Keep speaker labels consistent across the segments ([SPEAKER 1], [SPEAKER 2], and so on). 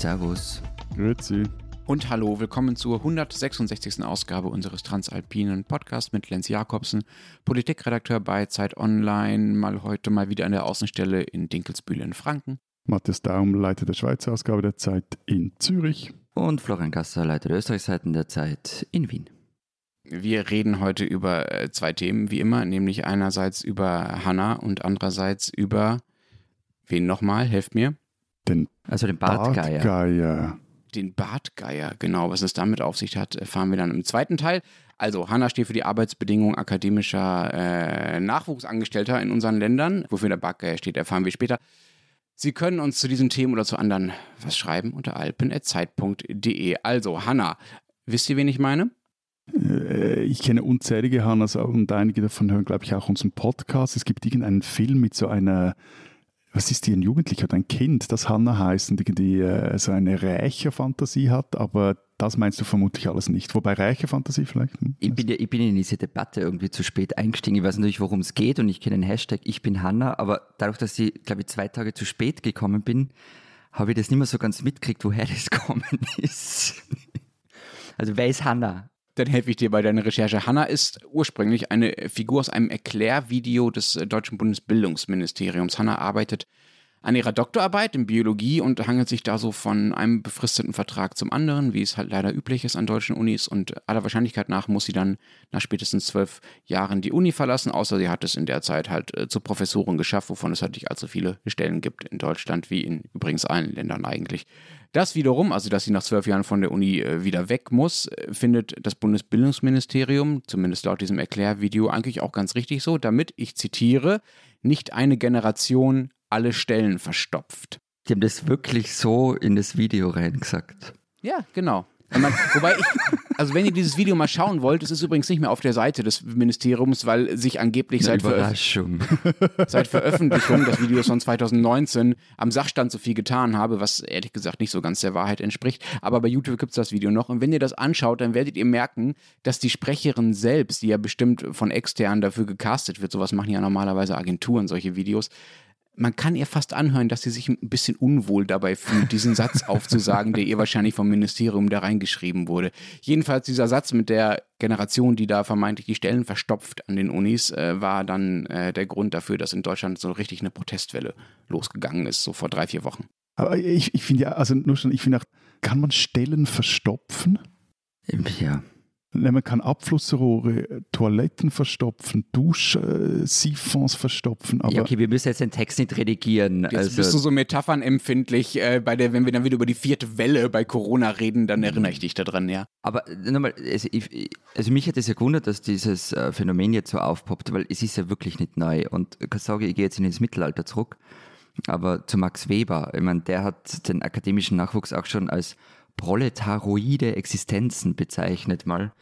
[SPEAKER 1] Servus.
[SPEAKER 2] Grüezi.
[SPEAKER 3] Und hallo, willkommen zur 166. Ausgabe unseres Transalpinen Podcasts mit Lenz Jakobsen, Politikredakteur bei Zeit Online, mal heute mal wieder an der Außenstelle in Dinkelsbühl in Franken.
[SPEAKER 2] Matthias Daum, Leiter der Schweizer Ausgabe der Zeit in Zürich.
[SPEAKER 1] Und Florian Gasser, Leiter der Österreichseiten der Zeit in Wien.
[SPEAKER 3] Wir reden heute über äh, zwei Themen, wie immer, nämlich einerseits über Hanna und andererseits über wen nochmal? Helft mir.
[SPEAKER 2] Den
[SPEAKER 1] Also den Bartgeier.
[SPEAKER 2] Bartgeier.
[SPEAKER 3] Den Bartgeier, genau, was es damit auf sich hat, erfahren wir dann im zweiten Teil. Also, Hanna steht für die Arbeitsbedingungen akademischer äh, Nachwuchsangestellter in unseren Ländern. Wofür der Bartgeier steht, erfahren wir später. Sie können uns zu diesen Themen oder zu anderen was schreiben unter alpen.zeit.de. Also, Hanna, wisst ihr, wen ich meine?
[SPEAKER 2] Äh, Ich kenne unzählige Hannas und einige davon hören, glaube ich, auch unseren Podcast. Es gibt irgendeinen Film mit so einer, was ist die, ein Jugendlicher oder ein Kind, das Hanna heißt und irgendwie äh, so eine Rächerfantasie hat, aber das meinst du vermutlich alles nicht. Wobei Rächerfantasie vielleicht? Hm?
[SPEAKER 1] Ich bin, ja, ich bin in diese Debatte irgendwie zu spät eingestiegen. Ich weiß natürlich, worum es geht und ich kenne den Hashtag Ich bin Hanna, aber dadurch, dass ich, glaube ich, zwei Tage zu spät gekommen bin, habe ich das nicht mehr so ganz mitgekriegt, woher das gekommen ist. Also wer ist Hanna?
[SPEAKER 3] Dann helfe ich dir bei deiner Recherche. Hanna ist ursprünglich eine Figur aus einem Erklärvideo des äh, deutschen Bundesbildungsministeriums. Hanna arbeitet an ihrer Doktorarbeit in Biologie und hangelt sich da so von einem befristeten Vertrag zum anderen, wie es halt leider üblich ist an deutschen Unis. Und aller Wahrscheinlichkeit nach muss sie dann nach spätestens zwölf Jahren die Uni verlassen, außer sie hat es in der Zeit halt äh, zur Professorin geschafft, wovon es halt nicht allzu viele Stellen gibt in Deutschland, wie in übrigens allen Ländern eigentlich. Das wiederum, also dass sie nach zwölf Jahren von der Uni äh, wieder weg muss, äh, findet das Bundesbildungsministerium, zumindest laut diesem Erklärvideo, eigentlich auch ganz richtig so, damit, ich zitiere, nicht eine Generation alle Stellen verstopft.
[SPEAKER 1] Die haben das wirklich so in das Video reingesagt.
[SPEAKER 3] Ja, genau. Man, wobei ich, also wenn ihr dieses Video mal schauen wollt, es ist übrigens nicht mehr auf der Seite des Ministeriums, weil sich angeblich seit, Veröf
[SPEAKER 1] Überraschung.
[SPEAKER 3] seit Veröffentlichung des Videos von 2019 am Sachstand so viel getan habe, was ehrlich gesagt nicht so ganz der Wahrheit entspricht. Aber bei YouTube gibt es das Video noch. Und wenn ihr das anschaut, dann werdet ihr merken, dass die Sprecherin selbst, die ja bestimmt von extern dafür gecastet wird, sowas machen ja normalerweise Agenturen, solche Videos, man kann ihr fast anhören, dass sie sich ein bisschen unwohl dabei fühlt, diesen Satz aufzusagen, der ihr wahrscheinlich vom Ministerium da reingeschrieben wurde. Jedenfalls dieser Satz mit der Generation, die da vermeintlich die Stellen verstopft an den Unis, äh, war dann äh, der Grund dafür, dass in Deutschland so richtig eine Protestwelle losgegangen ist, so vor drei, vier Wochen.
[SPEAKER 2] Aber ich, ich finde ja, also nur schon, ich finde auch, kann man Stellen verstopfen?
[SPEAKER 1] Ja.
[SPEAKER 2] Man kann Abflussrohre, Toiletten verstopfen, Duschsiphons verstopfen, aber
[SPEAKER 1] ja, okay, wir müssen jetzt den Text nicht redigieren.
[SPEAKER 3] Jetzt
[SPEAKER 1] also,
[SPEAKER 3] bist du so metaphernempfindlich, äh, bei der, wenn wir dann wieder über die vierte Welle bei Corona reden, dann erinnere ich dich daran, ja.
[SPEAKER 1] Aber nochmal, also, ich, also mich hat es ja gewundert, dass dieses äh, Phänomen jetzt so aufpoppt, weil es ist ja wirklich nicht neu. Und ich kann sagen, ich gehe jetzt in das Mittelalter zurück, aber zu Max Weber, ich meine, der hat den akademischen Nachwuchs auch schon als proletaroide Existenzen bezeichnet mal.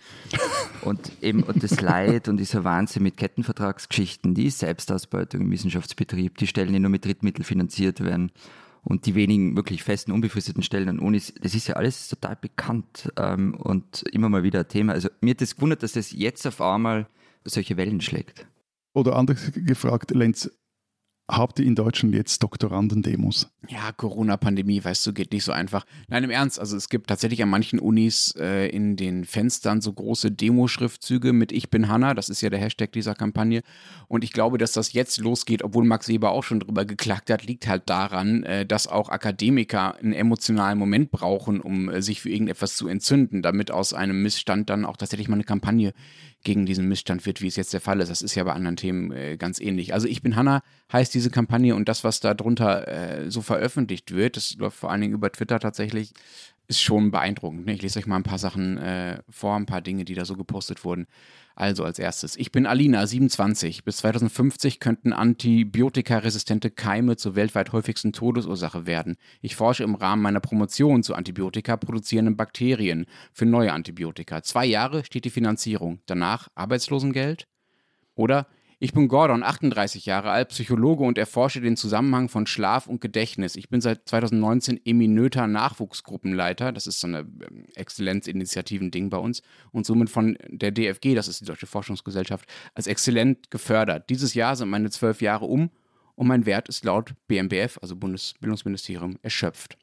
[SPEAKER 1] Und eben und das Leid und dieser Wahnsinn mit Kettenvertragsgeschichten, die Selbstausbeutung im Wissenschaftsbetrieb, die Stellen, die nur mit Drittmitteln finanziert werden und die wenigen wirklich festen, unbefristeten Stellen an Unis, das ist ja alles total bekannt ähm, und immer mal wieder ein Thema. Also mir hat das gewundert, dass das jetzt auf einmal solche Wellen schlägt.
[SPEAKER 2] oder anders gefragt, Lenz, habt ihr in Deutschland jetzt Doktorandendemos?
[SPEAKER 3] Ja, Corona-Pandemie, weißt du, geht nicht so einfach. Nein, im Ernst, also es gibt tatsächlich an manchen Unis äh, in den Fenstern so große Demoschriftzüge mit Ich bin Hanna, das ist ja der Hashtag dieser Kampagne. Und ich glaube, dass das jetzt losgeht, obwohl Max Weber auch schon drüber geklagt hat, liegt halt daran, äh, dass auch Akademiker einen emotionalen Moment brauchen, um äh, sich für irgendetwas zu entzünden, damit aus einem Missstand dann auch tatsächlich mal eine Kampagne gegen diesen Missstand wird, wie es jetzt der Fall ist. Das ist ja bei anderen Themen äh, ganz ähnlich. Also ich bin Hanna heißt diese Kampagne und das, was da drunter äh, so veröffentlicht wird, das läuft vor allen Dingen über Twitter tatsächlich, ist schon beeindruckend. Ne? Ich lese euch mal ein paar Sachen äh, vor, ein paar Dinge, die da so gepostet wurden. Also als erstes, ich bin Alina, 27. Bis 2050 könnten antibiotikaresistente Keime zur weltweit häufigsten Todesursache werden. Ich forsche im Rahmen meiner Promotion zu Antibiotika produzierenden Bakterien für neue Antibiotika. Zwei Jahre steht die Finanzierung. Danach Arbeitslosengeld? Oder ich bin Gordon, 38 Jahre alt, Psychologe und erforsche den Zusammenhang von Schlaf und Gedächtnis. Ich bin seit 2019 Eminöter Nachwuchsgruppenleiter. Das ist so eine ähm, Exzellenzinitiativen-Ding bei uns. Und somit von der DFG, das ist die Deutsche Forschungsgesellschaft, als exzellent gefördert. Dieses Jahr sind meine zwölf Jahre um und mein Wert ist laut BMBF, also Bundesbildungsministerium, erschöpft.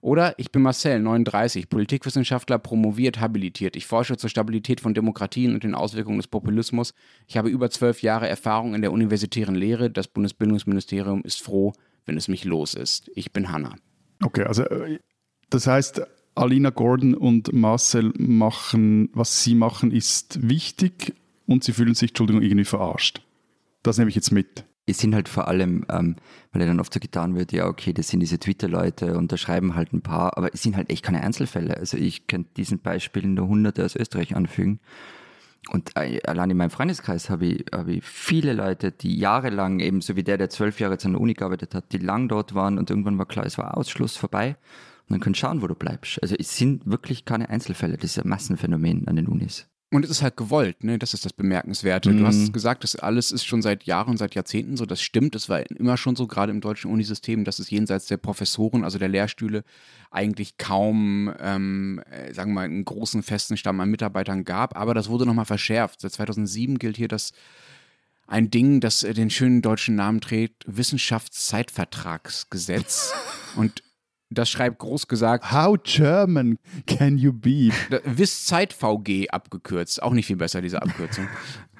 [SPEAKER 3] Oder ich bin Marcel, 39, Politikwissenschaftler, promoviert, habilitiert. Ich forsche zur Stabilität von Demokratien und den Auswirkungen des Populismus. Ich habe über zwölf Jahre Erfahrung in der universitären Lehre. Das Bundesbildungsministerium ist froh, wenn es mich los ist. Ich bin Hanna.
[SPEAKER 2] Okay, also das heißt, Alina Gordon und Marcel machen, was sie machen, ist wichtig und sie fühlen sich, Entschuldigung, irgendwie verarscht. Das nehme ich jetzt mit
[SPEAKER 1] es sind halt vor allem, ähm, weil ja dann oft so getan wird, ja, okay, das sind diese Twitter-Leute und da schreiben halt ein paar, aber es sind halt echt keine Einzelfälle. Also ich könnte diesen Beispielen nur hunderte aus Österreich anfügen. Und äh, allein in meinem Freundeskreis habe ich, hab ich viele Leute, die jahrelang, eben so wie der, der zwölf Jahre an der Uni gearbeitet hat, die lang dort waren und irgendwann war klar, es war Ausschluss vorbei. Und dann du schauen, wo du bleibst. Also es sind wirklich keine Einzelfälle, das ist ein Massenphänomen an den Unis.
[SPEAKER 3] Und es ist halt gewollt, ne? Das ist das Bemerkenswerte. Mhm. Du hast gesagt, das alles ist schon seit Jahren, seit Jahrzehnten so. Das stimmt. Es war immer schon so, gerade im deutschen Unisystem, dass es jenseits der Professoren, also der Lehrstühle, eigentlich kaum, ähm, äh, sagen wir mal, einen großen festen Stamm an Mitarbeitern gab. Aber das wurde nochmal verschärft. Seit 2007 gilt hier das ein Ding, das den schönen deutschen Namen trägt, Wissenschaftszeitvertragsgesetz. Und das schreibt groß gesagt.
[SPEAKER 2] How German can you be?
[SPEAKER 3] WIS Zeit VG abgekürzt. Auch nicht viel besser, diese Abkürzung.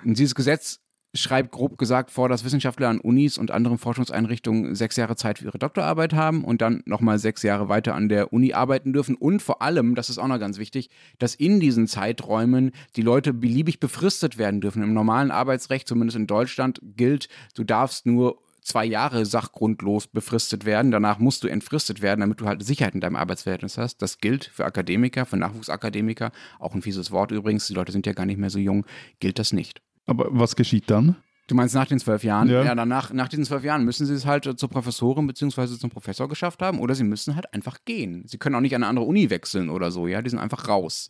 [SPEAKER 3] Und dieses Gesetz schreibt grob gesagt vor, dass Wissenschaftler an Unis und anderen Forschungseinrichtungen sechs Jahre Zeit für ihre Doktorarbeit haben und dann nochmal sechs Jahre weiter an der Uni arbeiten dürfen. Und vor allem, das ist auch noch ganz wichtig, dass in diesen Zeiträumen die Leute beliebig befristet werden dürfen. Im normalen Arbeitsrecht, zumindest in Deutschland, gilt, du darfst nur zwei Jahre sachgrundlos befristet werden. Danach musst du entfristet werden, damit du halt Sicherheit in deinem Arbeitsverhältnis hast. Das gilt für Akademiker, für Nachwuchsakademiker. Auch ein fieses Wort übrigens. Die Leute sind ja gar nicht mehr so jung. Gilt das nicht.
[SPEAKER 2] Aber was geschieht dann?
[SPEAKER 3] Du meinst nach den zwölf Jahren? Ja, ja danach, nach diesen zwölf Jahren müssen sie es halt zur Professorin bzw. zum Professor geschafft haben oder sie müssen halt einfach gehen. Sie können auch nicht an eine andere Uni wechseln oder so, ja, die sind einfach raus.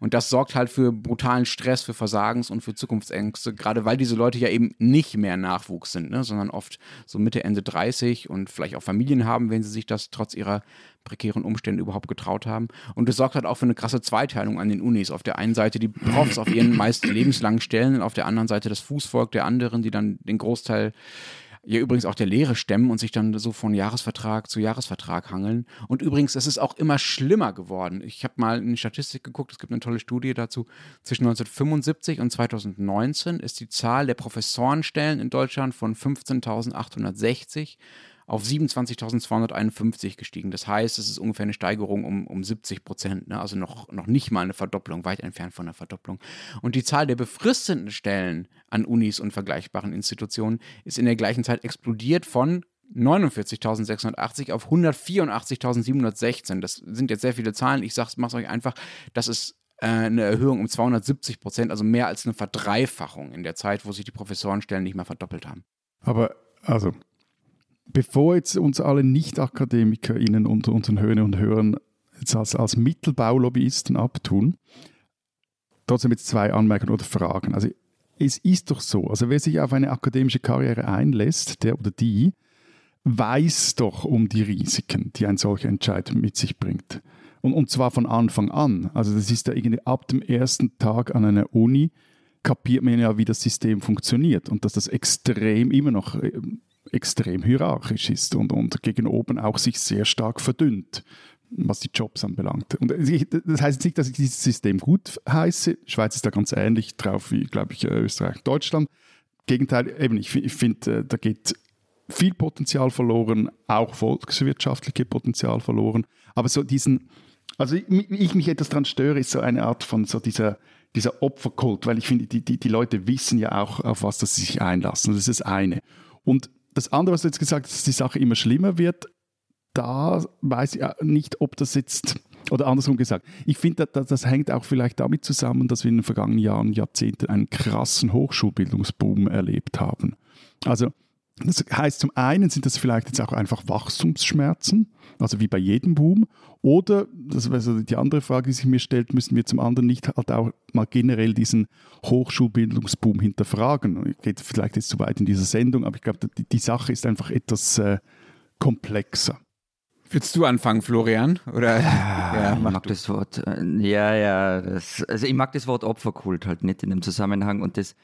[SPEAKER 3] Und das sorgt halt für brutalen Stress, für Versagens- und für Zukunftsängste, gerade weil diese Leute ja eben nicht mehr Nachwuchs sind, ne, sondern oft so Mitte, Ende 30 und vielleicht auch Familien haben, wenn sie sich das trotz ihrer prekären Umständen überhaupt getraut haben. Und es sorgt halt auch für eine krasse Zweiteilung an den Unis. Auf der einen Seite die Profs auf ihren meist lebenslangen Stellen und auf der anderen Seite das Fußvolk der anderen, die dann den Großteil ja übrigens auch der Lehre stemmen und sich dann so von Jahresvertrag zu Jahresvertrag hangeln. Und übrigens, es ist auch immer schlimmer geworden. Ich habe mal in die Statistik geguckt, es gibt eine tolle Studie dazu. Zwischen 1975 und 2019 ist die Zahl der Professorenstellen in Deutschland von 15.860 auf 27.251 gestiegen. Das heißt, es ist ungefähr eine Steigerung um, um 70 Prozent, ne? also noch, noch nicht mal eine Verdopplung, weit entfernt von einer Verdopplung. Und die Zahl der befristeten Stellen an Unis und vergleichbaren Institutionen ist in der gleichen Zeit explodiert von 49.680 auf 184.716. Das sind jetzt sehr viele Zahlen. Ich mache es euch einfach, das ist äh, eine Erhöhung um 270 Prozent, also mehr als eine Verdreifachung in der Zeit, wo sich die Professorenstellen nicht mehr verdoppelt haben.
[SPEAKER 2] Aber also bevor jetzt uns alle Nicht-AkademikerInnen unter unseren Hörern und Hörern jetzt als, als Mittelbaulobbyisten abtun, trotzdem jetzt zwei Anmerkungen oder Fragen. Also es ist doch so, also wer sich auf eine akademische Karriere einlässt, der oder die, weiß doch um die Risiken, die ein solcher Entscheid mit sich bringt. Und, und zwar von Anfang an. Also das ist ja irgendwie ab dem ersten Tag an einer Uni, kapiert man ja, wie das System funktioniert und dass das extrem immer noch extrem hierarchisch ist und, und gegen oben auch sich sehr stark verdünnt, was die Jobs anbelangt. Und das heißt nicht, dass ich dieses System gut heiße. Schweiz ist da ganz ähnlich drauf wie, glaube ich, Österreich, Deutschland. Gegenteil, eben, ich, ich finde, äh, da geht viel Potenzial verloren, auch volkswirtschaftliche Potenzial verloren. Aber so diesen, also ich, ich mich etwas daran störe, ist so eine Art von so dieser, dieser Opferkult, weil ich finde, die, die, die Leute wissen ja auch, auf was sie sich einlassen. Das ist das eine. Und das andere, was du jetzt gesagt hast, dass die Sache immer schlimmer wird, da weiß ich nicht, ob das jetzt, oder andersrum gesagt, ich finde, das, das hängt auch vielleicht damit zusammen, dass wir in den vergangenen Jahren, Jahrzehnten einen krassen Hochschulbildungsboom erlebt haben. Also das heißt, zum einen sind das vielleicht jetzt auch einfach Wachstumsschmerzen, also wie bei jedem Boom. Oder, das ist also die andere Frage, die sich mir stellt, müssen wir zum anderen nicht halt auch mal generell diesen Hochschulbildungsboom hinterfragen. Geht vielleicht jetzt zu weit in dieser Sendung, aber ich glaube, die, die Sache ist einfach etwas äh, komplexer.
[SPEAKER 3] Willst du anfangen, Florian? Oder?
[SPEAKER 1] Ja, ja ich mag du. das Wort. Äh, ja, ja. Das, also ich mag das Wort Opferkult halt nicht in dem Zusammenhang und das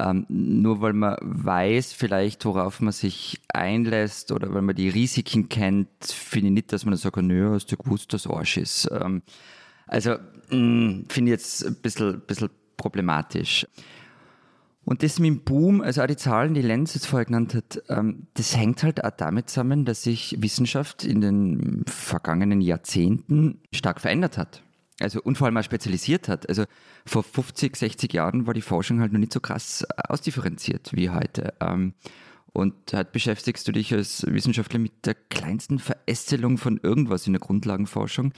[SPEAKER 1] Ähm, nur weil man weiß vielleicht, worauf man sich einlässt oder weil man die Risiken kennt, finde ich nicht, dass man dann sagt, nö, hast du gewusst, dass Arsch ist. Ähm, also finde ich jetzt ein bisschen, bisschen problematisch. Und das mit dem Boom, also auch die Zahlen, die Lenz jetzt vorher genannt hat, ähm, das hängt halt auch damit zusammen, dass sich Wissenschaft in den vergangenen Jahrzehnten stark verändert hat. Also und vor allem auch spezialisiert hat. Also vor 50, 60 Jahren war die Forschung halt noch nicht so krass ausdifferenziert wie heute. Ähm, und halt beschäftigst du dich als Wissenschaftler mit der kleinsten Verästelung von irgendwas in der Grundlagenforschung.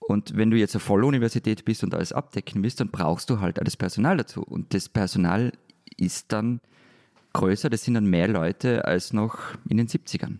[SPEAKER 1] Und wenn du jetzt eine Volluniversität bist und alles abdecken willst, dann brauchst du halt alles Personal dazu. Und das Personal ist dann größer, das sind dann mehr Leute als noch in den 70ern.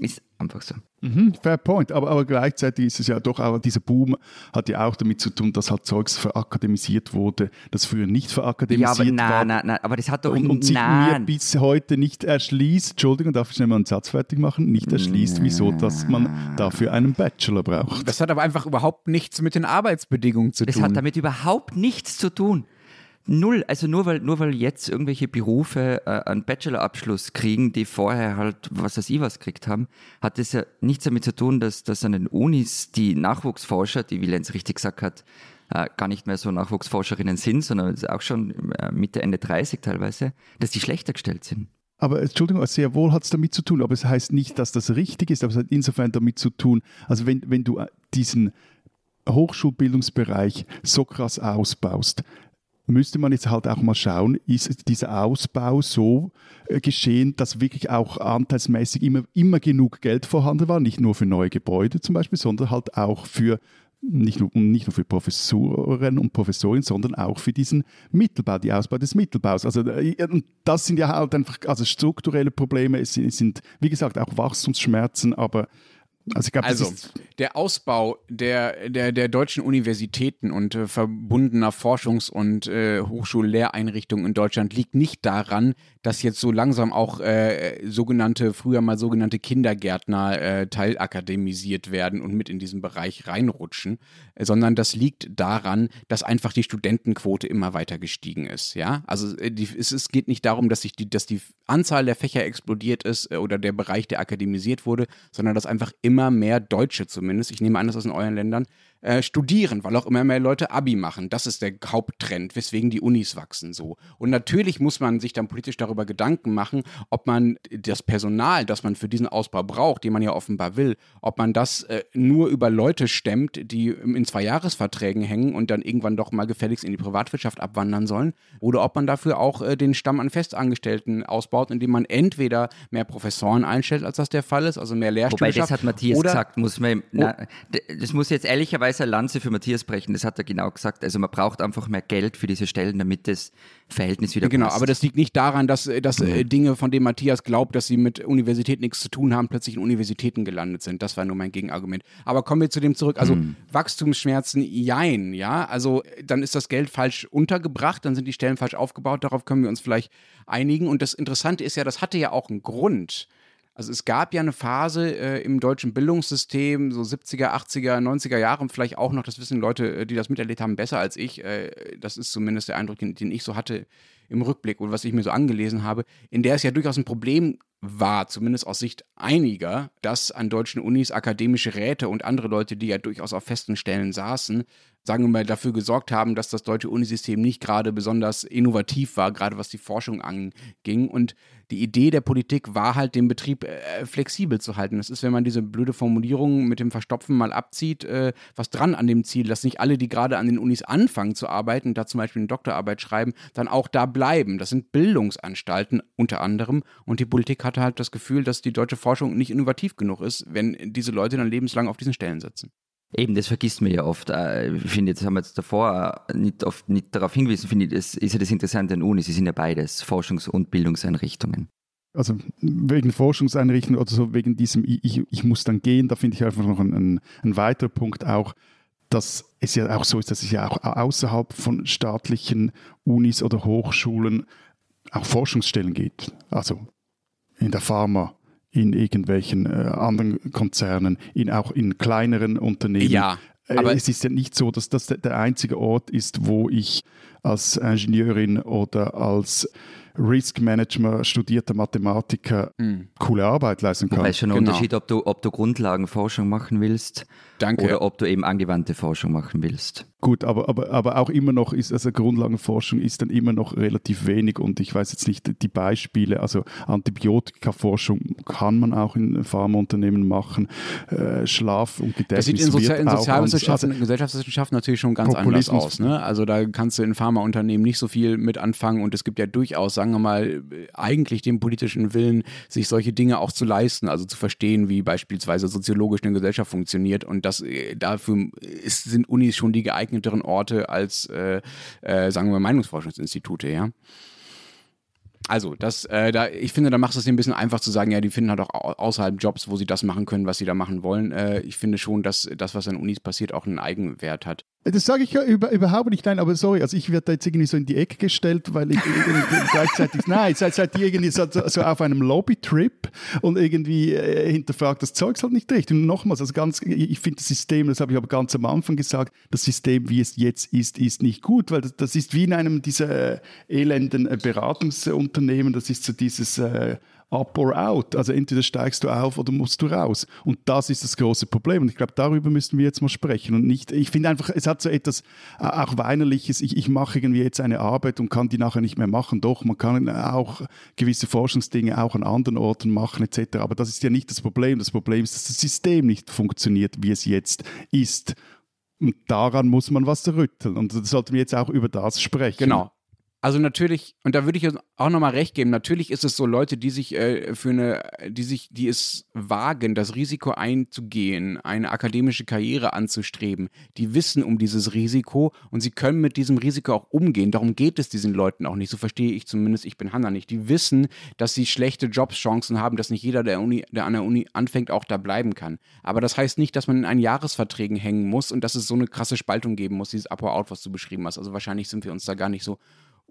[SPEAKER 1] Ist einfach so.
[SPEAKER 2] Mhm, fair point. Aber, aber gleichzeitig ist es ja doch auch, dieser Boom hat ja auch damit zu tun, dass halt Zeugs verakademisiert wurde, das früher nicht verakademisiert ja, aber
[SPEAKER 1] nein,
[SPEAKER 2] war.
[SPEAKER 1] Nein, nein, aber das hat doch
[SPEAKER 2] und, und sich mir bis heute nicht erschließt, Entschuldigung, darf ich schnell mal einen Satz fertig machen, nicht erschließt, wieso, dass man dafür einen Bachelor braucht.
[SPEAKER 3] Das hat aber einfach überhaupt nichts mit den Arbeitsbedingungen zu
[SPEAKER 1] das
[SPEAKER 3] tun.
[SPEAKER 1] Das hat damit überhaupt nichts zu tun. Null, also nur weil, nur weil jetzt irgendwelche Berufe äh, einen Bachelorabschluss kriegen, die vorher halt was weiß ich was gekriegt haben, hat das ja nichts damit zu tun, dass, dass an den Unis die Nachwuchsforscher, die wie Lenz richtig gesagt hat, äh, gar nicht mehr so Nachwuchsforscherinnen sind, sondern auch schon äh, Mitte, Ende 30 teilweise, dass die schlechter gestellt sind.
[SPEAKER 2] Aber Entschuldigung, sehr wohl hat es damit zu tun, aber es heißt nicht, dass das richtig ist, aber es hat insofern damit zu tun, also wenn, wenn du äh, diesen Hochschulbildungsbereich so krass ausbaust, müsste man jetzt halt auch mal schauen, ist dieser Ausbau so äh, geschehen, dass wirklich auch anteilsmäßig immer, immer genug Geld vorhanden war, nicht nur für neue Gebäude zum Beispiel, sondern halt auch für nicht nur, nicht nur für Professoren und Professorinnen, sondern auch für diesen Mittelbau, die Ausbau des Mittelbaus. Also äh, das sind ja halt einfach also strukturelle Probleme, es sind, es sind wie gesagt auch Wachstumsschmerzen, aber
[SPEAKER 3] also, glaub, also der Ausbau der, der, der deutschen Universitäten und äh, verbundener Forschungs- und äh, Hochschullehreinrichtungen in Deutschland liegt nicht daran, dass jetzt so langsam auch äh, sogenannte, früher mal sogenannte Kindergärtner äh, teilakademisiert werden und mit in diesen Bereich reinrutschen, äh, sondern das liegt daran, dass einfach die Studentenquote immer weiter gestiegen ist. Ja, also äh, die, es, es geht nicht darum, dass sich die, dass die Anzahl der Fächer explodiert ist oder der Bereich, der akademisiert wurde, sondern dass einfach immer mehr Deutsche zumindest, ich nehme an, das in euren Ländern äh, studieren, weil auch immer mehr Leute Abi machen. Das ist der Haupttrend, weswegen die Unis wachsen so. Und natürlich muss man sich dann politisch darüber Gedanken machen, ob man das Personal, das man für diesen Ausbau braucht, den man ja offenbar will, ob man das äh, nur über Leute stemmt, die in zwei Jahresverträgen hängen und dann irgendwann doch mal gefälligst in die Privatwirtschaft abwandern sollen, oder ob man dafür auch äh, den Stamm an Festangestellten ausbaut, indem man entweder mehr Professoren einstellt, als das der Fall ist, also mehr Lehrstühle
[SPEAKER 1] Wobei, das hat Matthias gesagt, muss man, na, das muss jetzt ehrlicherweise Kaiser Lanze für Matthias brechen, das hat er genau gesagt. Also man braucht einfach mehr Geld für diese Stellen, damit das Verhältnis wieder
[SPEAKER 3] Genau, passt. aber das liegt nicht daran, dass, dass mhm. Dinge, von denen Matthias glaubt, dass sie mit Universität nichts zu tun haben, plötzlich in Universitäten gelandet sind. Das war nur mein Gegenargument. Aber kommen wir zu dem zurück. Also mhm. Wachstumsschmerzen, jein, ja. Also dann ist das Geld falsch untergebracht, dann sind die Stellen falsch aufgebaut. Darauf können wir uns vielleicht einigen. Und das Interessante ist ja, das hatte ja auch einen Grund. Also es gab ja eine Phase äh, im deutschen Bildungssystem, so 70er, 80er, 90er Jahre, vielleicht auch noch, das wissen Leute, äh, die das miterlebt haben, besser als ich. Äh, das ist zumindest der Eindruck, den, den ich so hatte im Rückblick und was ich mir so angelesen habe, in der es ja durchaus ein Problem war, zumindest aus Sicht einiger, dass an deutschen Unis akademische Räte und andere Leute, die ja durchaus auf festen Stellen saßen, sagen wir mal, dafür gesorgt haben, dass das deutsche Unisystem nicht gerade besonders innovativ war, gerade was die Forschung anging. Und die Idee der Politik war halt, den Betrieb äh, flexibel zu halten. Das ist, wenn man diese blöde Formulierung mit dem Verstopfen mal abzieht, äh, was dran an dem Ziel, dass nicht alle, die gerade an den Unis anfangen zu arbeiten, da zum Beispiel eine Doktorarbeit schreiben, dann auch da bleiben. Das sind Bildungsanstalten unter anderem. Und die Politik hatte halt das Gefühl, dass die deutsche Forschung nicht innovativ genug ist, wenn diese Leute dann lebenslang auf diesen Stellen sitzen.
[SPEAKER 1] Eben, das vergisst man ja oft. Äh, ich finde, das haben wir jetzt davor nicht, oft nicht darauf hingewiesen, finde ich, das ist ja das Interessante an Unis, sie sind ja beides, Forschungs- und Bildungseinrichtungen.
[SPEAKER 2] Also wegen Forschungseinrichtungen oder so, wegen diesem ich, ich muss dann gehen, da finde ich einfach noch ein, ein weiterer Punkt auch, dass es ja auch so ist, dass es ja auch außerhalb von staatlichen Unis oder Hochschulen auch Forschungsstellen gibt. Also in der Pharma, in irgendwelchen äh, anderen Konzernen, in, auch in kleineren Unternehmen.
[SPEAKER 3] Ja,
[SPEAKER 2] äh, aber es ist ja nicht so, dass das der einzige Ort ist, wo ich als Ingenieurin oder als Risk Management studierter Mathematiker mhm. coole Arbeit leisten kann.
[SPEAKER 1] Wobei es schon ein genau. Unterschied, ob du, ob du Grundlagenforschung machen willst Danke. oder ob du eben angewandte Forschung machen willst.
[SPEAKER 2] Gut, aber, aber, aber auch immer noch ist, also Grundlagenforschung ist dann immer noch relativ wenig und ich weiß jetzt nicht die Beispiele, also Antibiotikaforschung kann man auch in Pharmaunternehmen machen, äh, Schlaf und Gedächtnis Das
[SPEAKER 3] sieht in, Sozi in Sozialwissenschaften, also, Gesellschaftswissenschaften natürlich schon ganz anders aus. Ne? Also da kannst du in Pharmaunternehmen nicht so viel mit anfangen und es gibt ja durchaus, sagen wir mal, eigentlich den politischen Willen, sich solche Dinge auch zu leisten, also zu verstehen, wie beispielsweise soziologisch eine Gesellschaft funktioniert und das äh, dafür ist, sind Unis schon die geeigneteren Orte als, äh, äh, sagen wir, Meinungsforschungsinstitute, ja. Also, das, äh, da, ich finde, da macht es ein bisschen einfach zu sagen, ja, die finden halt auch außerhalb Jobs, wo sie das machen können, was sie da machen wollen. Äh, ich finde schon, dass das, was an Unis passiert, auch einen Eigenwert hat.
[SPEAKER 2] Das sage ich ja über, überhaupt nicht, nein, aber sorry, also ich werde da jetzt irgendwie so in die Ecke gestellt, weil ich gleichzeitig, nein, seid, seid ihr irgendwie so, so auf einem Lobby-Trip und irgendwie äh, hinterfragt das Zeug halt nicht richtig. Und nochmals, also ganz, ich finde das System, das habe ich aber ganz am Anfang gesagt, das System, wie es jetzt ist, ist nicht gut, weil das, das ist wie in einem dieser äh, elenden äh, Beratungsunternehmen, das ist so dieses äh, up or out. Also entweder steigst du auf oder musst du raus. Und das ist das große Problem. Und ich glaube, darüber müssen wir jetzt mal sprechen. Und nicht, ich finde einfach, es hat so etwas äh, auch Weinerliches. Ich, ich mache irgendwie jetzt eine Arbeit und kann die nachher nicht mehr machen. Doch, man kann auch gewisse Forschungsdinge auch an anderen Orten machen, etc. Aber das ist ja nicht das Problem. Das Problem ist, dass das System nicht funktioniert, wie es jetzt ist. Und daran muss man was rütteln. Und da sollten wir jetzt auch über das sprechen.
[SPEAKER 3] Genau. Also natürlich, und da würde ich auch nochmal recht geben, natürlich ist es so Leute, die sich äh, für eine, die sich, die es wagen, das Risiko einzugehen, eine akademische Karriere anzustreben, die wissen um dieses Risiko und sie können mit diesem Risiko auch umgehen. Darum geht es diesen Leuten auch nicht. So verstehe ich zumindest, ich bin Hanna nicht. Die wissen, dass sie schlechte Jobschancen haben, dass nicht jeder, der, Uni, der an der Uni anfängt, auch da bleiben kann. Aber das heißt nicht, dass man in einen Jahresverträgen hängen muss und dass es so eine krasse Spaltung geben muss, dieses Up-or-Out, was du beschrieben hast. Also wahrscheinlich sind wir uns da gar nicht so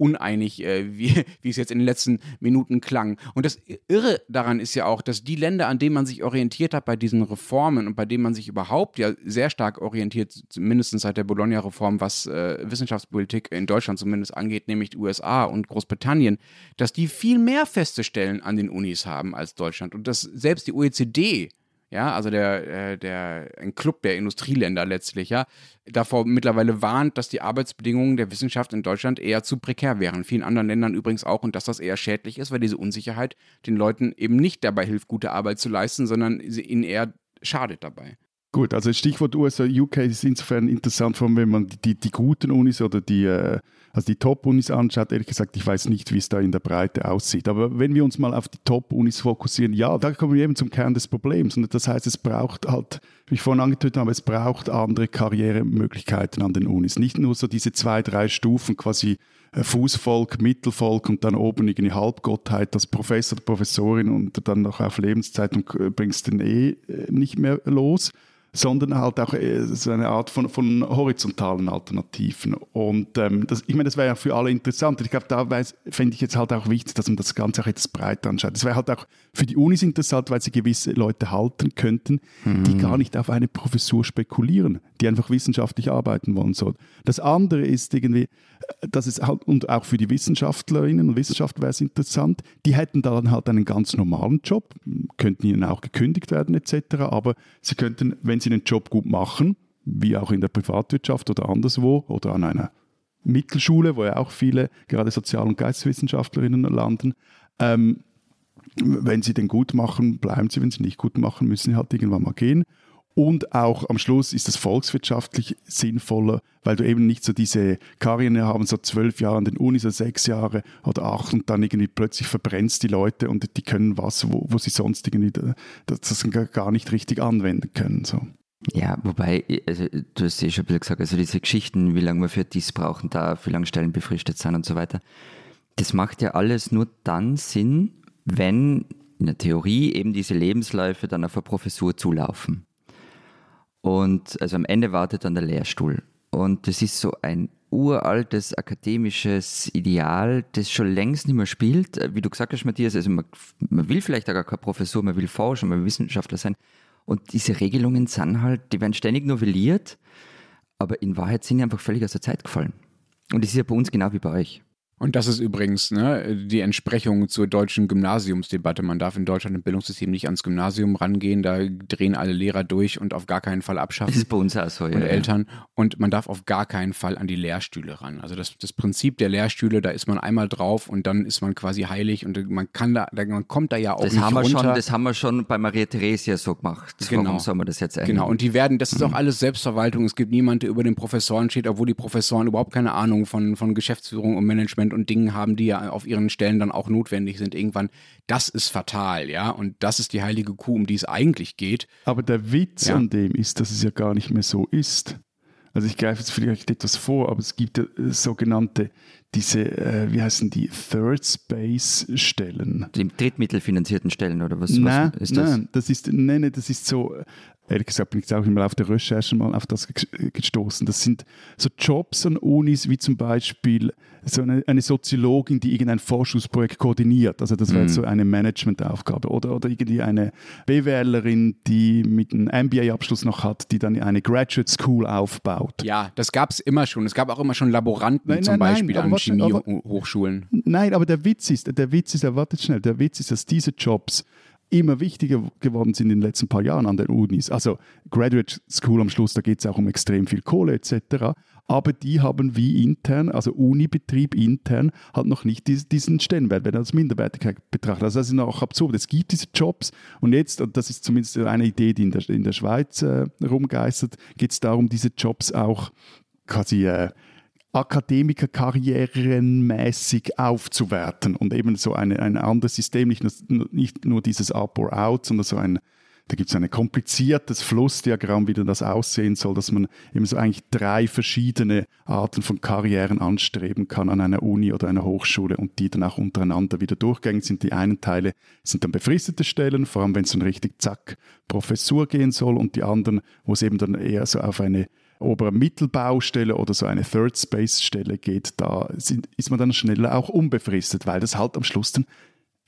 [SPEAKER 3] uneinig, äh, wie, wie es jetzt in den letzten Minuten klang. Und das Irre daran ist ja auch, dass die Länder, an denen man sich orientiert hat bei diesen Reformen und bei denen man sich überhaupt ja sehr stark orientiert, mindestens seit der Bologna-Reform, was äh, Wissenschaftspolitik in Deutschland zumindest angeht, nämlich die USA und Großbritannien, dass die viel mehr feste Stellen an den Unis haben als Deutschland. Und dass selbst die OECD ja, also der, äh, der, ein Club der Industrieländer letztlich, ja, davor mittlerweile warnt, dass die Arbeitsbedingungen der Wissenschaft in Deutschland eher zu prekär wären. Vielen anderen Ländern übrigens auch und dass das eher schädlich ist, weil diese Unsicherheit den Leuten eben nicht dabei hilft, gute Arbeit zu leisten, sondern ihnen eher schadet dabei.
[SPEAKER 2] Gut, also Stichwort USA, UK ist insofern interessant, wenn man die, die guten Unis oder die, äh, also die Top-Unis anschaut. Ehrlich gesagt, ich weiß nicht, wie es da in der Breite aussieht. Aber wenn wir uns mal auf die Top-Unis fokussieren, ja, da kommen wir eben zum Kern des Problems. Und das heißt, es braucht halt, wie ich vorhin angetötet habe, es braucht andere Karrieremöglichkeiten an den Unis. Nicht nur so diese zwei, drei Stufen quasi äh, Fußvolk, Mittelvolk und dann oben irgendwie Halbgottheit als Professor Professorin und dann noch auf Lebenszeit und äh, bringst den eh nicht mehr los sondern halt auch äh, so eine Art von, von horizontalen Alternativen. Und ähm, das, ich meine, das wäre ja für alle interessant. Ich glaube, da fände ich jetzt halt auch wichtig, dass man das Ganze auch etwas breiter anschaut. Das wäre halt auch für die Unis interessant, weil sie gewisse Leute halten könnten, mhm. die gar nicht auf eine Professur spekulieren, die einfach wissenschaftlich arbeiten wollen sollen. Das andere ist irgendwie, dass es halt, und auch für die Wissenschaftlerinnen und Wissenschaftler wäre es interessant, die hätten dann halt einen ganz normalen Job, könnten ihnen auch gekündigt werden etc., aber sie könnten, wenn sie den Job gut machen, wie auch in der Privatwirtschaft oder anderswo oder an einer Mittelschule, wo ja auch viele gerade Sozial- und Geisteswissenschaftlerinnen landen, ähm, wenn sie den gut machen, bleiben sie, wenn sie nicht gut machen, müssen sie halt irgendwann mal gehen. Und auch am Schluss ist es volkswirtschaftlich sinnvoller, weil du eben nicht so diese Karriere haben, so zwölf Jahre an den Uni, so sechs Jahre oder acht und dann irgendwie plötzlich verbrennst die Leute und die können was, wo, wo sie sonst irgendwie das gar nicht richtig anwenden können. So.
[SPEAKER 1] Ja, wobei, also, du hast ja schon ein bisschen gesagt, also diese Geschichten, wie lange man für dies brauchen darf, wie lange Stellen befristet sind und so weiter, das macht ja alles nur dann Sinn, wenn in der Theorie eben diese Lebensläufe dann auf eine Professur zulaufen. Und also am Ende wartet dann der Lehrstuhl. Und das ist so ein uraltes akademisches Ideal, das schon längst nicht mehr spielt. Wie du gesagt hast, Matthias, also man, man will vielleicht auch gar kein Professor, man will Forscher, man will Wissenschaftler sein. Und diese Regelungen sind halt, die werden ständig novelliert, aber in Wahrheit sind die einfach völlig aus der Zeit gefallen. Und das ist ja bei uns genau wie bei euch.
[SPEAKER 3] Und das ist übrigens ne, die Entsprechung zur deutschen Gymnasiumsdebatte. Man darf in Deutschland im Bildungssystem nicht ans Gymnasium rangehen, da drehen alle Lehrer durch und auf gar keinen Fall abschaffen.
[SPEAKER 1] Das ist bei uns auch so, ja.
[SPEAKER 3] Und Eltern. Und man darf auf gar keinen Fall an die Lehrstühle ran. Also das, das Prinzip der Lehrstühle, da ist man einmal drauf und dann ist man quasi heilig und man kann da, man kommt da ja auch
[SPEAKER 1] das
[SPEAKER 3] nicht
[SPEAKER 1] haben wir
[SPEAKER 3] runter.
[SPEAKER 1] Schon, das haben wir schon bei Maria Theresia so gemacht.
[SPEAKER 3] Genau.
[SPEAKER 1] Warum soll man das jetzt ändern?
[SPEAKER 3] Genau, und die werden, das ist auch alles Selbstverwaltung. Es gibt niemanden, der über den Professoren steht, obwohl die Professoren überhaupt keine Ahnung von, von Geschäftsführung und Management und Dingen haben, die ja auf ihren Stellen dann auch notwendig sind irgendwann. Das ist fatal, ja. Und das ist die heilige Kuh, um die es eigentlich geht.
[SPEAKER 2] Aber der Witz
[SPEAKER 3] Ja.
[SPEAKER 2] an dem ist, dass es ja gar nicht mehr so ist. Also ich greife jetzt vielleicht etwas vor, aber es gibt ja äh, sogenannte, diese, äh, wie heißen die, Third Space Stellen.
[SPEAKER 1] Die drittmittelfinanzierten Stellen oder was,
[SPEAKER 2] nein,
[SPEAKER 1] was ist das?
[SPEAKER 2] nein, das ist, nein, nein, das ist so, äh, ehrlich gesagt bin ich jetzt auch immer auf der Recherche mal auf das ge- gestoßen. Das sind so Jobs an Unis, wie zum Beispiel so eine, eine Soziologin, die irgendein Forschungsprojekt koordiniert. Also das wäre jetzt so eine Managementaufgabe. Oder, oder irgendwie eine BWLerin, die mit einem MBA-Abschluss noch hat, die dann eine Graduate School aufbaut.
[SPEAKER 3] Ja, das gab es immer schon. Es gab auch immer schon Laboranten
[SPEAKER 2] Nein,
[SPEAKER 3] zum
[SPEAKER 2] nein, nein,
[SPEAKER 3] Beispiel
[SPEAKER 2] aber
[SPEAKER 3] an Chemiehochschulen.
[SPEAKER 2] Nein, aber der Witz ist, der Witz ist, erwartet schnell, der Witz ist, dass diese Jobs immer wichtiger geworden sind in den letzten paar Jahren an den Unis. Also Graduate School am Schluss, da geht es auch um extrem viel Kohle etc. Aber die haben wie intern, also Unibetrieb intern, hat noch nicht dies- diesen Stellenwert, wenn er als Minderwertigkeit betrachtet. Also das ist auch absurd. Es gibt diese Jobs und jetzt, und das ist zumindest eine Idee, die in der, in der Schweiz äh, rumgeistert, geht es darum, diese Jobs auch quasi äh, Akademikerkarrierenmäßig aufzuwerten und eben so eine, ein anderes System, nicht nur, nicht nur dieses Up or Out, sondern so ein, da gibt es ein kompliziertes Flussdiagramm, wie denn das aussehen soll, dass man eben so eigentlich drei verschiedene Arten von Karrieren anstreben kann an einer Uni oder einer Hochschule und die dann auch untereinander wieder durchgängig sind. Die einen Teile sind dann befristete Stellen, vor allem wenn es dann richtig zack Professur gehen soll und die anderen, wo es eben dann eher so auf eine obere Mittelbaustelle oder so eine Third Space Stelle geht, da sind, ist man dann schneller auch unbefristet, weil das halt am Schluss dann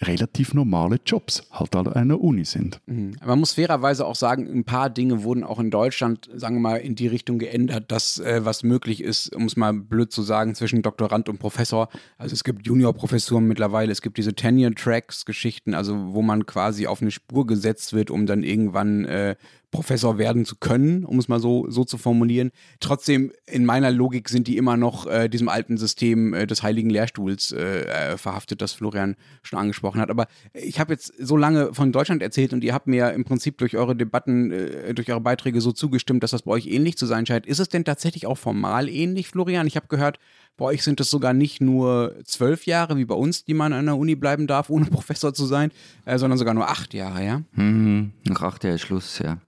[SPEAKER 2] relativ normale Jobs halt an einer Uni sind.
[SPEAKER 3] Mhm. Man muss fairerweise auch sagen, ein paar Dinge wurden auch in Deutschland, sagen wir mal, in die Richtung geändert, dass äh, was möglich ist, um es mal blöd zu sagen, zwischen Doktorand und Professor. Also es gibt Juniorprofessuren mittlerweile, es gibt diese Tenure-Tracks-Geschichten, also wo man quasi auf eine Spur gesetzt wird, um dann irgendwann äh, Professor werden zu können, um es mal so, so zu formulieren. Trotzdem, in meiner Logik sind die immer noch äh, diesem alten System äh, des heiligen Lehrstuhls äh, äh, verhaftet, das Florian schon angesprochen hat. Aber ich habe jetzt so lange von Deutschland erzählt und ihr habt mir im Prinzip durch eure Debatten, äh, durch eure Beiträge so zugestimmt, dass das bei euch ähnlich zu sein scheint. Ist es denn tatsächlich auch formal ähnlich, Florian? Ich habe gehört, bei euch sind es sogar nicht nur zwölf Jahre wie bei uns, die man an der Uni bleiben darf, ohne Professor zu sein, äh, sondern sogar nur acht Jahre, ja?
[SPEAKER 1] Mhm, nach acht Jahren Schluss, ja.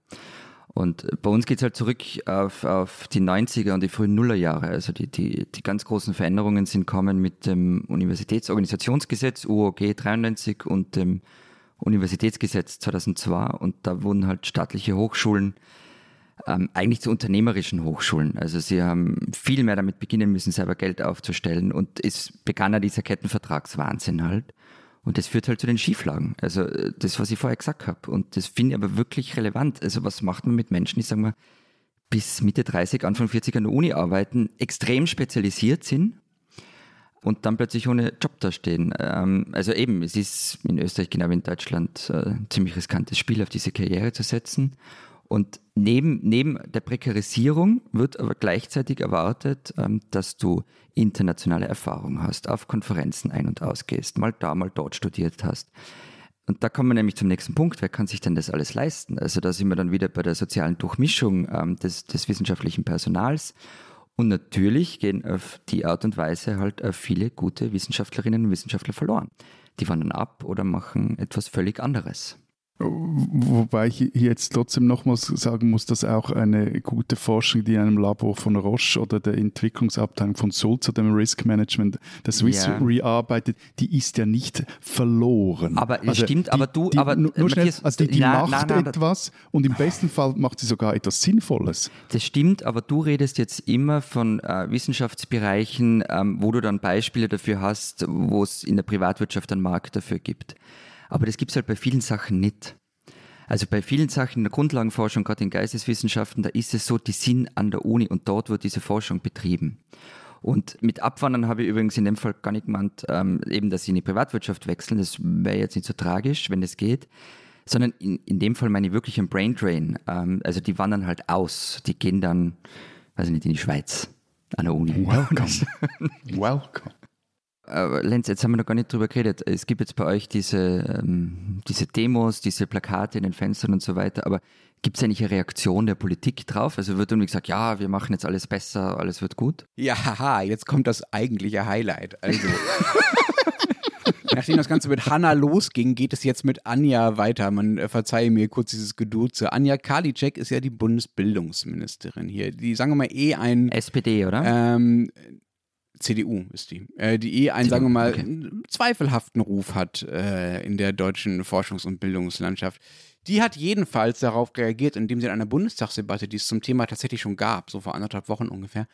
[SPEAKER 1] Und bei uns geht es halt zurück auf, auf die 90er und die frühen Nullerjahre. Also die, die, die ganz großen Veränderungen sind kommen mit dem Universitätsorganisationsgesetz UOG 93 und dem Universitätsgesetz 2002 und da wurden halt staatliche Hochschulen ähm, eigentlich zu unternehmerischen Hochschulen. Also sie haben viel mehr damit beginnen müssen, selber Geld aufzustellen und es begann ja dieser Kettenvertragswahnsinn halt. Und das führt halt zu den Schieflagen. Also äh, das, was ich vorher gesagt habe. Und das finde ich aber wirklich relevant. Also was macht man mit Menschen, die sagen wir bis Mitte 30, Anfang 40 an der Uni arbeiten, extrem spezialisiert sind und dann plötzlich ohne Job dastehen. Ähm, also eben, es ist in Österreich genau wie in Deutschland äh, ein ziemlich riskantes Spiel, auf diese Karriere zu setzen. Und neben, neben der Prekarisierung wird aber gleichzeitig erwartet, ähm, dass du internationale Erfahrung hast, auf Konferenzen ein- und ausgehst, mal da, mal dort studiert hast. Und da kommen wir nämlich zum nächsten Punkt. Wer kann sich denn das alles leisten? Also da sind wir dann wieder bei der sozialen Durchmischung ähm, des, des wissenschaftlichen Personals. Und natürlich gehen auf die Art und Weise halt äh, viele gute Wissenschaftlerinnen und Wissenschaftler verloren. Die wandern ab oder machen etwas völlig anderes.
[SPEAKER 2] Wobei ich jetzt trotzdem nochmals sagen muss, dass auch eine gute Forschung, die in einem Labor von Roche oder der Entwicklungsabteilung von Sulzer, dem Risk Management, der Swiss
[SPEAKER 1] Ja.
[SPEAKER 2] Re arbeitet, die ist ja nicht verloren.
[SPEAKER 1] Aber es stimmt, aber du-
[SPEAKER 2] die,
[SPEAKER 1] aber,
[SPEAKER 2] nur, nur schnell, also die, die
[SPEAKER 1] na,
[SPEAKER 2] macht
[SPEAKER 1] na, na,
[SPEAKER 2] etwas und im besten Fall macht sie sogar etwas Sinnvolles.
[SPEAKER 1] Das stimmt, aber du redest jetzt immer von äh, Wissenschaftsbereichen, ähm, wo du dann Beispiele dafür hast, wo es in der Privatwirtschaft einen Markt dafür gibt. Aber das gibt es halt bei vielen Sachen nicht. Also bei vielen Sachen in der Grundlagenforschung, gerade in Geisteswissenschaften, da ist es so, die sind an der Uni und dort wird diese Forschung betrieben. Und mit Abwandern habe ich übrigens in dem Fall gar nicht gemeint, ähm, eben, dass sie in die Privatwirtschaft wechseln. Das wäre jetzt nicht so tragisch, wenn das geht. Sondern in, in dem Fall meine ich wirklich einen Brain Drain. Ähm, also die wandern halt aus. Die gehen dann, weiß ich nicht, in die Schweiz an der Uni.
[SPEAKER 2] Welcome. Welcome.
[SPEAKER 1] Aber Lenz, jetzt haben wir noch gar nicht drüber geredet. Es gibt jetzt bei euch diese, ähm, diese Demos, diese Plakate in den Fenstern und so weiter, aber gibt es eigentlich eine Reaktion der Politik drauf? Also wird irgendwie gesagt, ja, wir machen jetzt alles besser, alles wird gut?
[SPEAKER 3] Ja, haha, jetzt kommt das eigentliche Highlight. Also. Nachdem das Ganze mit Hanna losging, geht es jetzt mit Anja weiter. Man äh, verzeihe mir kurz dieses Geduze. Anja Karliczek ist ja die Bundesbildungsministerin hier. Die, sagen wir mal, eh ein.
[SPEAKER 1] SPD, oder?
[SPEAKER 3] Ähm, CDU ist die, äh, die eh einen,
[SPEAKER 1] CDU,
[SPEAKER 3] sagen wir mal,
[SPEAKER 1] okay.
[SPEAKER 3] zweifelhaften Ruf hat äh, in der deutschen Forschungs- und Bildungslandschaft. Die hat jedenfalls darauf reagiert, indem sie in einer Bundestagsdebatte, die es zum Thema tatsächlich schon gab, so vor anderthalb Wochen ungefähr,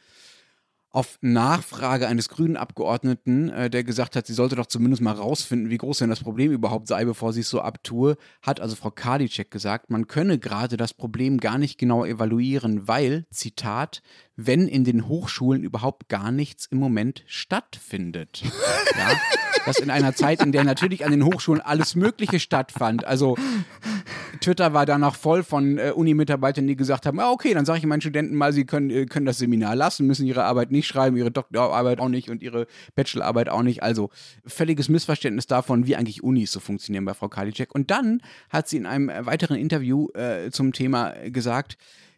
[SPEAKER 3] auf Nachfrage eines grünen Abgeordneten, äh, der gesagt hat, sie sollte doch zumindest mal rausfinden, wie groß denn das Problem überhaupt sei, bevor sie es so abtue, hat also Frau Karliczek gesagt, man könne gerade das Problem gar nicht genau evaluieren, weil, Zitat, wenn in den Hochschulen überhaupt gar nichts im Moment stattfindet. ja, das in einer Zeit, in der natürlich an den Hochschulen alles Mögliche stattfand. Also Twitter war danach voll von äh, Uni-Mitarbeitern, die gesagt haben, ah, okay, dann sage ich meinen Studenten mal, sie können, äh, können das Seminar lassen, müssen ihre Arbeit nicht schreiben, ihre Doktorarbeit auch nicht und ihre Bachelorarbeit auch nicht. Also völliges Missverständnis davon, wie eigentlich Unis so funktionieren bei Frau Karliczek. Und dann hat sie in einem äh, weiteren Interview äh, zum Thema gesagt,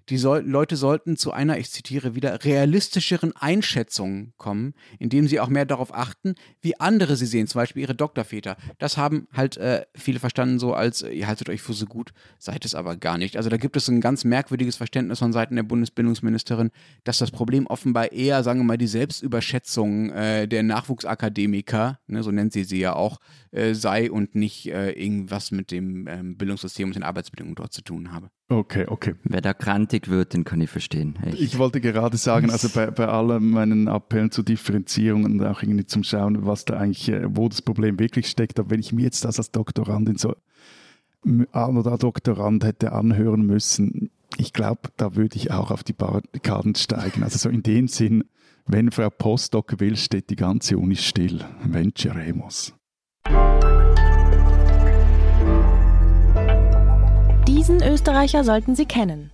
[SPEAKER 3] die soll, Leute sollten zu einer, ich zitiere wieder, realistischeren Einschätzung kommen, indem sie auch mehr darauf achten, wie andere sie sehen, zum Beispiel ihre Doktorväter. Das haben halt äh, viele verstanden so als, äh, ihr haltet euch für so gut, seid es aber gar nicht. Also da gibt es ein ganz merkwürdiges Verständnis von Seiten der Bundesbildungsministerin, dass das Problem offenbar eher, sagen wir mal, die Selbstüberschätzung äh, der Nachwuchsakademiker, ne, so nennt sie sie ja auch, äh, sei und nicht äh, irgendwas mit dem ähm, Bildungssystem und den Arbeitsbedingungen dort zu tun habe.
[SPEAKER 2] Okay, okay.
[SPEAKER 1] Wer da grantig wird, den kann ich verstehen. Echt.
[SPEAKER 2] Ich wollte gerade sagen, also bei, bei allen meinen Appellen zur Differenzierung und auch irgendwie zum Schauen, was da eigentlich, äh, wo das Problem wirklich steckt, aber wenn ich mir jetzt das als Doktorandin so an oder Doktorand hätte anhören müssen, ich glaube, da würde ich auch auf die Barrikaden steigen. Also so in dem Sinn, wenn Frau Postdoc will, steht die ganze Uni still. Venceremos.
[SPEAKER 4] Diesen Österreicher sollten Sie kennen.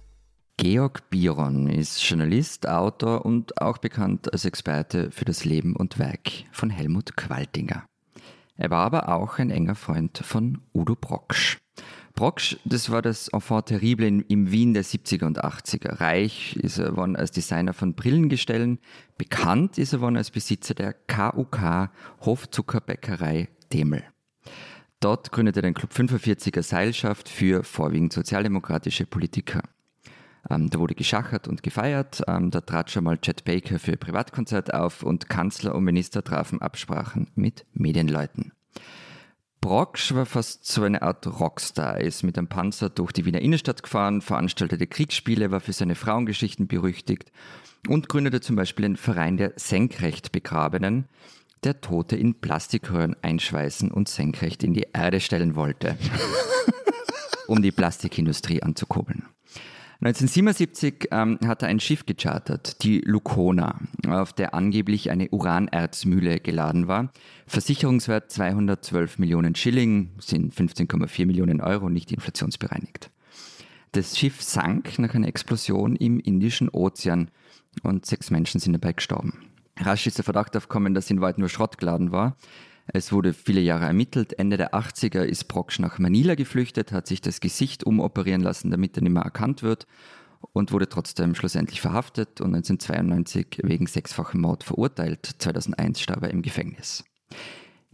[SPEAKER 1] Georg Biron ist Journalist, Autor und auch bekannt als Experte für das Leben und Werk von Helmut Qualtinger. Er war aber auch ein enger Freund von Udo Brocksch. Brocksch, das war das Enfant terrible im Wien der 70er und 80er. Reich ist er worden als Designer von Brillengestellen. Bekannt ist er worden als Besitzer der KUK Hofzuckerbäckerei Demel. Dort gründete er den Club 45er Seilschaft für vorwiegend sozialdemokratische Politiker. Ähm, da wurde geschachert und gefeiert. Ähm, da trat schon mal Chet Baker für Privatkonzert auf und Kanzler und Minister trafen Absprachen mit Medienleuten. Brocksch war fast so eine Art Rockstar. Er ist mit einem Panzer durch die Wiener Innenstadt gefahren, veranstaltete Kriegsspiele, war für seine Frauengeschichten berüchtigt und gründete zum Beispiel den Verein der senkrecht Begrabenen, der Tote in Plastikröhren einschweißen und senkrecht in die Erde stellen wollte, um die Plastikindustrie anzukurbeln. 1977 ähm, hat er ein Schiff gechartert, die Lucona, auf der angeblich eine Uranerzmühle geladen war. Versicherungswert 212 Millionen Schilling, sind 15,4 Millionen Euro, nicht inflationsbereinigt. Das Schiff sank nach einer Explosion im Indischen Ozean und sechs Menschen sind dabei gestorben. Rasch ist der Verdacht aufgekommen, dass in Wahrheit nur Schrott geladen war. Es wurde viele Jahre ermittelt. Ende der 80er ist Brocksch nach Manila geflüchtet, hat sich das Gesicht umoperieren lassen, damit er nicht mehr erkannt wird und wurde trotzdem schlussendlich verhaftet und 1992 wegen sechsfachem Mord verurteilt. 2001 starb er im Gefängnis.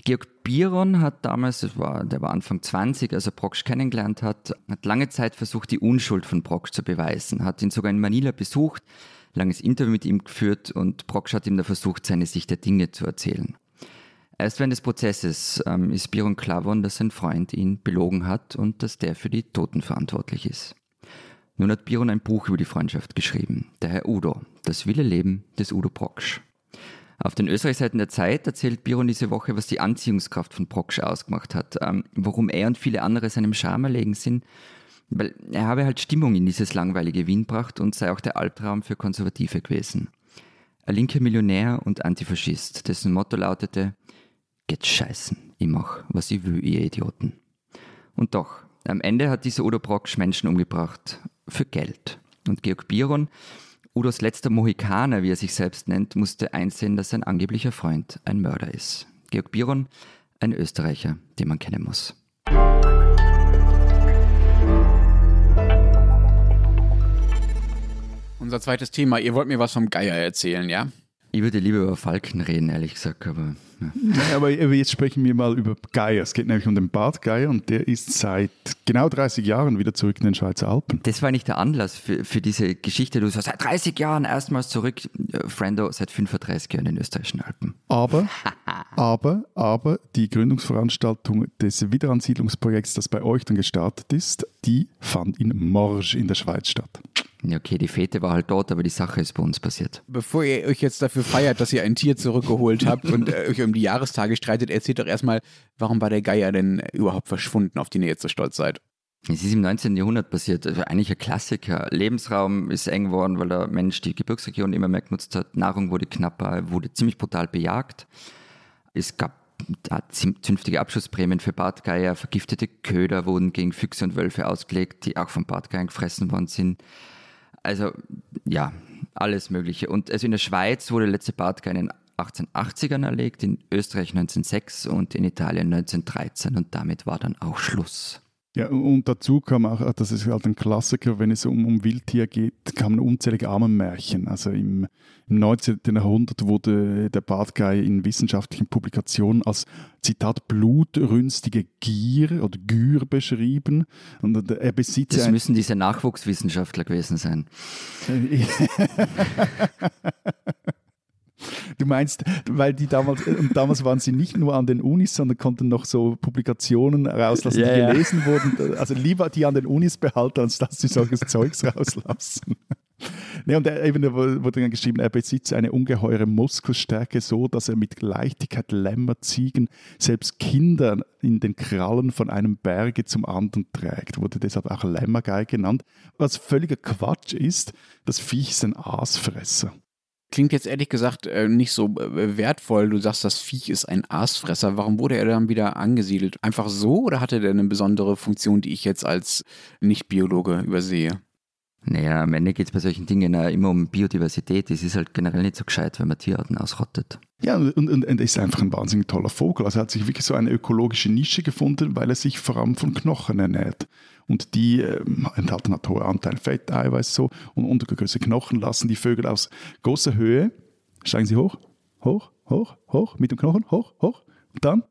[SPEAKER 1] Georg Biron hat damals, das war, der war Anfang 20, als er Brocksch kennengelernt hat, hat lange Zeit versucht, die Unschuld von Brocksch zu beweisen, hat ihn sogar in Manila besucht, langes Interview mit ihm geführt und Brocksch hat ihm da versucht, seine Sicht der Dinge zu erzählen. Erst während des Prozesses ähm, ist Biron klar geworden, dass sein Freund ihn belogen hat und dass der für die Toten verantwortlich ist. Nun hat Biron ein Buch über die Freundschaft geschrieben, der Herr Udo, das wilde Leben des Udo Brocksch. Auf den Österreichseiten der Zeit erzählt Biron diese Woche, was die Anziehungskraft von Brocksch ausgemacht hat, ähm, warum er und viele andere seinem Charme erlegen sind, weil er habe halt Stimmung in dieses langweilige Wien gebracht und sei auch der Albtraum für Konservative gewesen. Ein linker Millionär und Antifaschist, dessen Motto lautete, geht scheißen, ich mach, was ich will, ihr Idioten. Und doch, am Ende hat dieser Udo Brocksch Menschen umgebracht, für Geld. Und Georg Biron, Udos letzter Mohikaner, wie er sich selbst nennt, musste einsehen, dass sein angeblicher Freund ein Mörder ist. Georg Biron, ein Österreicher, den man kennen muss.
[SPEAKER 3] Unser zweites Thema. Ihr wollt mir was vom Geier erzählen, ja?
[SPEAKER 1] Ich würde lieber über Falken reden, ehrlich gesagt, aber. Ja,
[SPEAKER 2] aber jetzt sprechen wir mal über Geier. Es geht nämlich um den Bart Geier und der ist seit genau 30 Jahren wieder zurück in den Schweizer Alpen.
[SPEAKER 1] Das war nicht der Anlass für, für diese Geschichte. Du sagst, seit 30 Jahren erstmals zurück, äh, Frendo seit 35 Jahren in den österreichischen Alpen.
[SPEAKER 2] Aber, aber, aber die Gründungsveranstaltung des Wiederansiedlungsprojekts, das bei euch dann gestartet ist, die fand in Morges in der Schweiz statt.
[SPEAKER 1] Ja, okay, die Fete war halt dort, aber die Sache ist bei uns passiert.
[SPEAKER 3] Bevor ihr euch jetzt dafür feiert, dass ihr ein Tier zurückgeholt habt und äh, euch um die Jahrestage streitet, erzählt doch erstmal, warum war der Geier denn überhaupt verschwunden, auf den ihr jetzt so stolz seid?
[SPEAKER 1] Es ist im 19. Jahrhundert passiert, also eigentlich ein Klassiker. Lebensraum ist eng geworden, weil der Mensch die Gebirgsregion immer mehr genutzt hat. Nahrung wurde knapper, wurde ziemlich brutal bejagt. Es gab zünftige Abschussprämien für Bartgeier, vergiftete Köder wurden gegen Füchse und Wölfe ausgelegt, die auch von Bartgeiern gefressen worden sind. Also ja, alles Mögliche. Und also in der Schweiz wurde der letzte Bartgeier in den 1880ern erlegt, in Österreich 1906 und in Italien 1913 und damit war dann auch Schluss.
[SPEAKER 2] Ja, und dazu kam auch, das ist halt ein Klassiker, wenn es um, um Wildtier geht, kamen unzählige Armenmärchen. Also im, im 19. Jahrhundert wurde der Bartgeier in wissenschaftlichen Publikationen als, Zitat, blutrünstige Gier oder Gür beschrieben. Und er besitzt
[SPEAKER 1] Das müssen diese Nachwuchswissenschaftler gewesen sein.
[SPEAKER 2] Du meinst, weil die damals, und damals waren sie nicht nur an den Unis, sondern konnten noch so Publikationen rauslassen,
[SPEAKER 1] Ja,
[SPEAKER 2] die
[SPEAKER 1] ja.
[SPEAKER 2] gelesen wurden. Also lieber die an den Unis behalten, als dass sie solches Zeugs rauslassen. Ne, und er, eben wurde dann geschrieben, er besitzt eine ungeheure Muskelstärke, so dass er mit Leichtigkeit Lämmer, Ziegen, selbst Kinder in den Krallen von einem Berge zum anderen trägt. Wurde deshalb auch Lämmergei genannt. Was völliger Quatsch ist, das Viech ist ein Aasfresser.
[SPEAKER 3] Klingt jetzt ehrlich gesagt äh, nicht so äh, wertvoll. Du sagst, das Viech ist ein Aasfresser. Warum wurde er dann wieder angesiedelt? Einfach so oder hatte der eine besondere Funktion, die ich jetzt als Nicht-Biologe übersehe?
[SPEAKER 1] Naja, am Ende geht es bei solchen Dingen ja immer um Biodiversität. Es ist halt generell nicht so gescheit, wenn man Tierarten ausrottet.
[SPEAKER 2] Ja, und, und, und er ist einfach ein wahnsinnig toller Vogel. Also er hat sich wirklich so eine ökologische Nische gefunden, weil er sich vor allem von Knochen ernährt. Und die ähm, enthalten halt hohe Anteil Fett, Eiweiß so. Und untergrößere Knochen lassen die Vögel aus großer Höhe, steigen sie hoch, hoch, hoch, hoch, mit dem Knochen, hoch, hoch. Und dann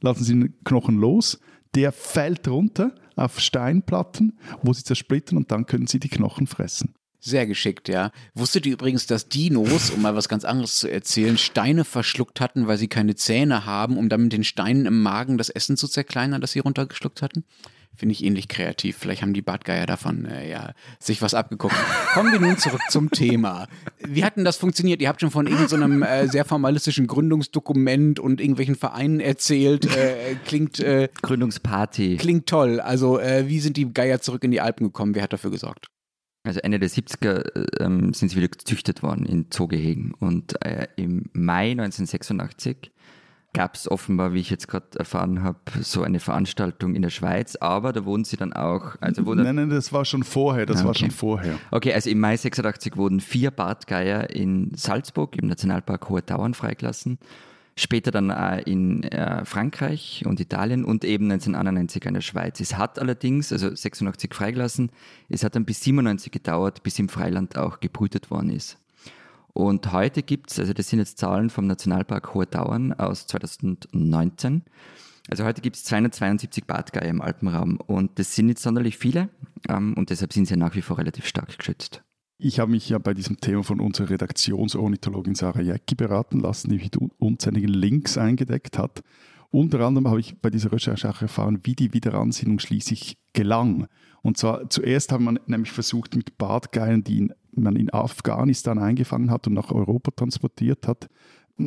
[SPEAKER 2] lassen sie den Knochen los. Der fällt runter auf Steinplatten, wo sie zersplittern und dann können sie die Knochen fressen.
[SPEAKER 3] Sehr geschickt, ja. Wusstet ihr übrigens, dass Dinos, um mal was ganz anderes zu erzählen, Steine verschluckt hatten, weil sie keine Zähne haben, um dann mit den Steinen im Magen das Essen zu zerkleinern, das sie runtergeschluckt hatten? Finde ich ähnlich kreativ. Vielleicht haben die Bartgeier davon äh, ja, sich was abgeguckt. Kommen wir nun zurück zum Thema. Wie hat denn das funktioniert? Ihr habt schon von irgendeinem so äh, sehr formalistischen Gründungsdokument und irgendwelchen Vereinen erzählt. Äh, klingt, äh,
[SPEAKER 1] Gründungsparty.
[SPEAKER 3] klingt toll. Also, äh, wie sind die Geier zurück in die Alpen gekommen? Wer hat dafür gesorgt?
[SPEAKER 1] Also Ende der 70er ähm, sind sie wieder gezüchtet worden in Zoogehegen. Und äh, im Mai 1986 gab es offenbar, wie ich jetzt gerade erfahren habe, so eine Veranstaltung in der Schweiz. Aber da wurden sie dann auch, also wurde
[SPEAKER 2] Nein, nein, das war schon vorher, das
[SPEAKER 1] Ah,
[SPEAKER 2] war
[SPEAKER 1] okay.
[SPEAKER 2] schon vorher.
[SPEAKER 1] Okay, also im Mai 86 wurden vier Bartgeier in Salzburg im Nationalpark Hohe Tauern freigelassen. Später dann auch in äh, Frankreich und Italien und eben 1991 in der Schweiz. Es hat allerdings, also 86 freigelassen, es hat dann bis 97 gedauert, bis im Freiland auch gebrütet worden ist. Und heute gibt's, also das sind jetzt Zahlen vom Nationalpark Hohe Tauern aus 2019, also heute gibt es 272 Bartgeier im Alpenraum und das sind nicht sonderlich viele ähm, und deshalb sind sie nach wie vor relativ stark geschützt.
[SPEAKER 2] Ich habe mich ja bei diesem Thema von unserer Redaktionsornithologin Sarah Jäcki beraten lassen, die mit un- unzähligen Links eingedeckt hat. Unter anderem habe ich bei dieser Recherche auch erfahren, wie die Wiederansiedlung schließlich gelang. Und zwar zuerst hat man nämlich versucht, mit Bartgeiern, die in, man in Afghanistan eingefangen hat und nach Europa transportiert hat,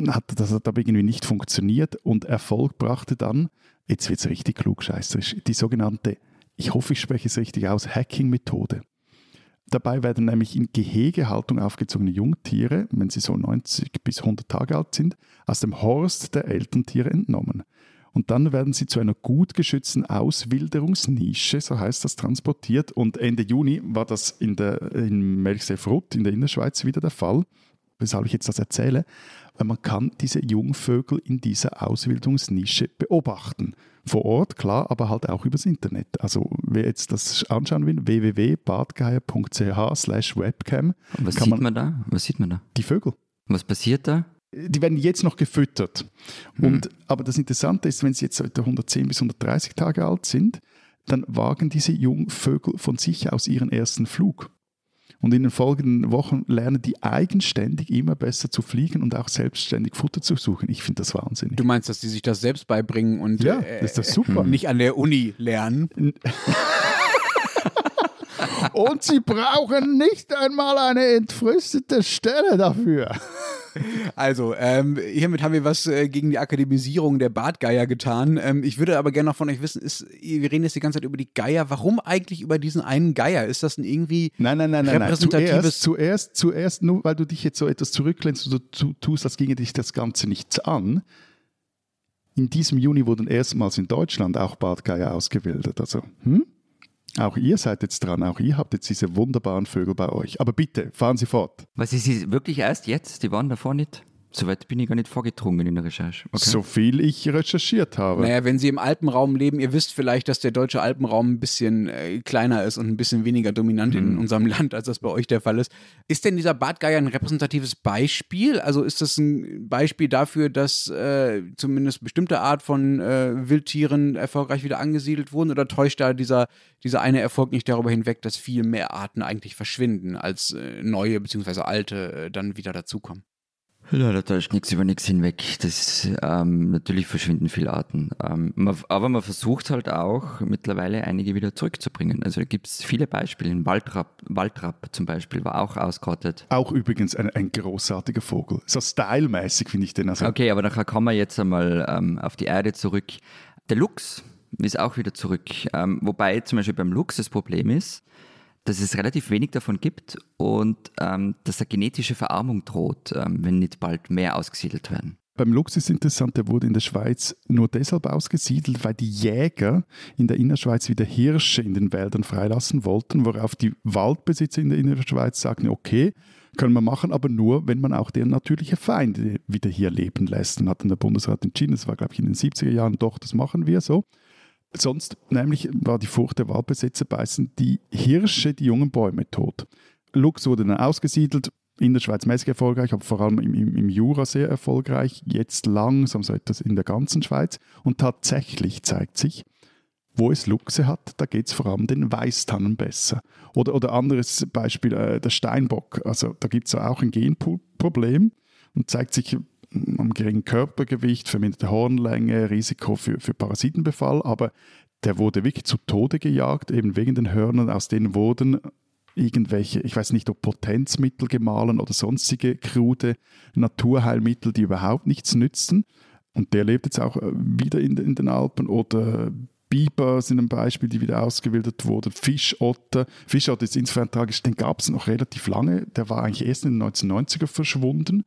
[SPEAKER 2] hat das hat aber irgendwie nicht funktioniert und Erfolg brachte dann, jetzt wird es richtig klugscheißerisch, die sogenannte, ich hoffe, ich spreche es richtig aus, Hacking-Methode. Dabei werden nämlich in Gehegehaltung aufgezogene Jungtiere, wenn sie so 90 bis 100 Tage alt sind, aus dem Horst der Elterntiere entnommen. Und dann werden sie zu einer gut geschützten Auswilderungsnische, so heißt das, transportiert. Und Ende Juni war das in, der, in Melchsefrutt in der Innerschweiz wieder der Fall. Weshalb ich jetzt das erzähle? Weil man kann diese Jungvögel in dieser Auswilderungsnische beobachten vor Ort, klar, aber halt auch übers Internet. Also wer jetzt das anschauen will, www.badgeier.ch slash webcam.
[SPEAKER 1] Was sieht man, man, da? Was sieht man da?
[SPEAKER 2] Die Vögel.
[SPEAKER 1] Was passiert da?
[SPEAKER 2] Die werden jetzt noch gefüttert. Und, hm. Aber das Interessante ist, wenn sie jetzt 110 bis 130 Tage alt sind, dann wagen diese Jungvögel von sich aus ihren ersten Flug. Und in den folgenden Wochen lernen die eigenständig immer besser zu fliegen und auch selbstständig Futter zu suchen. Ich finde das wahnsinnig.
[SPEAKER 3] Du meinst, dass die sich das selbst beibringen und
[SPEAKER 2] ja, äh, das ist das super.
[SPEAKER 3] nicht an der Uni lernen?
[SPEAKER 2] und sie brauchen nicht einmal eine entfristete Stelle dafür.
[SPEAKER 3] Also, ähm, hiermit haben wir was äh, gegen die Akademisierung der Bartgeier getan. Ähm, ich würde aber gerne noch von euch wissen, ist, wir reden jetzt die ganze Zeit über die Geier. Warum eigentlich über diesen einen Geier? Ist das ein irgendwie
[SPEAKER 2] nein, nein, nein, repräsentatives... Zuerst, zuerst, zuerst, nur weil du dich jetzt so etwas zurücklehnst und du tust, als ginge dich das Ganze nichts an. In diesem Juni wurden erstmals in Deutschland auch Bartgeier ausgebildet. Also, hm? Auch ihr seid jetzt dran, auch ihr habt jetzt diese wunderbaren Vögel bei euch. Aber bitte, fahren Sie fort.
[SPEAKER 1] Was ist sie wirklich erst jetzt? Die waren davor nicht? Soweit bin ich gar nicht vorgedrungen in der Recherche.
[SPEAKER 2] Okay. So viel ich recherchiert habe.
[SPEAKER 3] Naja, wenn Sie im Alpenraum leben, ihr wisst vielleicht, dass der deutsche Alpenraum ein bisschen äh, kleiner ist und ein bisschen weniger dominant mhm. in unserem Land, als das bei euch der Fall ist. Ist denn dieser Bartgeier ein repräsentatives Beispiel? Also ist das ein Beispiel dafür, dass äh, zumindest bestimmte Art von äh, Wildtieren erfolgreich wieder angesiedelt wurden? Oder täuscht da dieser, dieser eine Erfolg nicht darüber hinweg, dass viel mehr Arten eigentlich verschwinden, als äh, neue bzw. alte äh, dann wieder dazukommen?
[SPEAKER 1] Ja, da täuscht nichts über nichts hinweg. Das, ähm, natürlich verschwinden viele Arten. Ähm, man, aber man versucht halt auch mittlerweile einige wieder zurückzubringen. Also da gibt es viele Beispiele. Ein Waldrapp, Waldrapp zum Beispiel war auch ausgerottet.
[SPEAKER 2] Auch übrigens ein, ein großartiger Vogel. So stylmäßig finde ich den. Also.
[SPEAKER 1] Okay, aber nachher kommen wir jetzt einmal ähm, auf die Erde zurück. Der Luchs ist auch wieder zurück. Ähm, wobei zum Beispiel beim Luchs das Problem ist, dass es relativ wenig davon gibt und ähm, dass eine genetische Verarmung droht, ähm, wenn nicht bald mehr ausgesiedelt werden.
[SPEAKER 2] Beim Luchs ist interessant, der wurde in der Schweiz nur deshalb ausgesiedelt, weil die Jäger in der Innerschweiz wieder Hirsche in den Wäldern freilassen wollten, worauf die Waldbesitzer in der Innerschweiz sagten, okay, können wir machen, aber nur, wenn man auch deren natürliche Feinde wieder hier leben lässt. Dann hat dann der Bundesrat entschieden, das war glaube ich in den 70er Jahren, doch, das machen wir so. Sonst nämlich war die Furcht der Waldbesitzer beißen die Hirsche die jungen Bäume tot. Luchs wurde dann ausgesiedelt, in der Schweiz mäßig erfolgreich, aber vor allem im, im, im, Jura sehr erfolgreich, jetzt langsam so etwas in der ganzen Schweiz. Und tatsächlich zeigt sich, wo es Luchse hat, da geht es vor allem den Weißtannen besser. Oder, oder anderes Beispiel, äh, der Steinbock. Also da gibt es auch ein Genproblem und zeigt sich am geringen Körpergewicht, verminderte Hornlänge, Risiko für, für Parasitenbefall, aber der wurde wirklich zu Tode gejagt, eben wegen den Hörnern, aus denen wurden irgendwelche, ich weiß nicht, ob Potenzmittel gemahlen oder sonstige krude Naturheilmittel, die überhaupt nichts nützen. Und der lebt jetzt auch äh, wieder in, in den Alpen oder Biber sind ein Beispiel, die wieder ausgewildert wurden. Fischotter. Fischotter ist insofern tragisch, den gab es noch relativ lange. Der war eigentlich erst in den 1990er verschwunden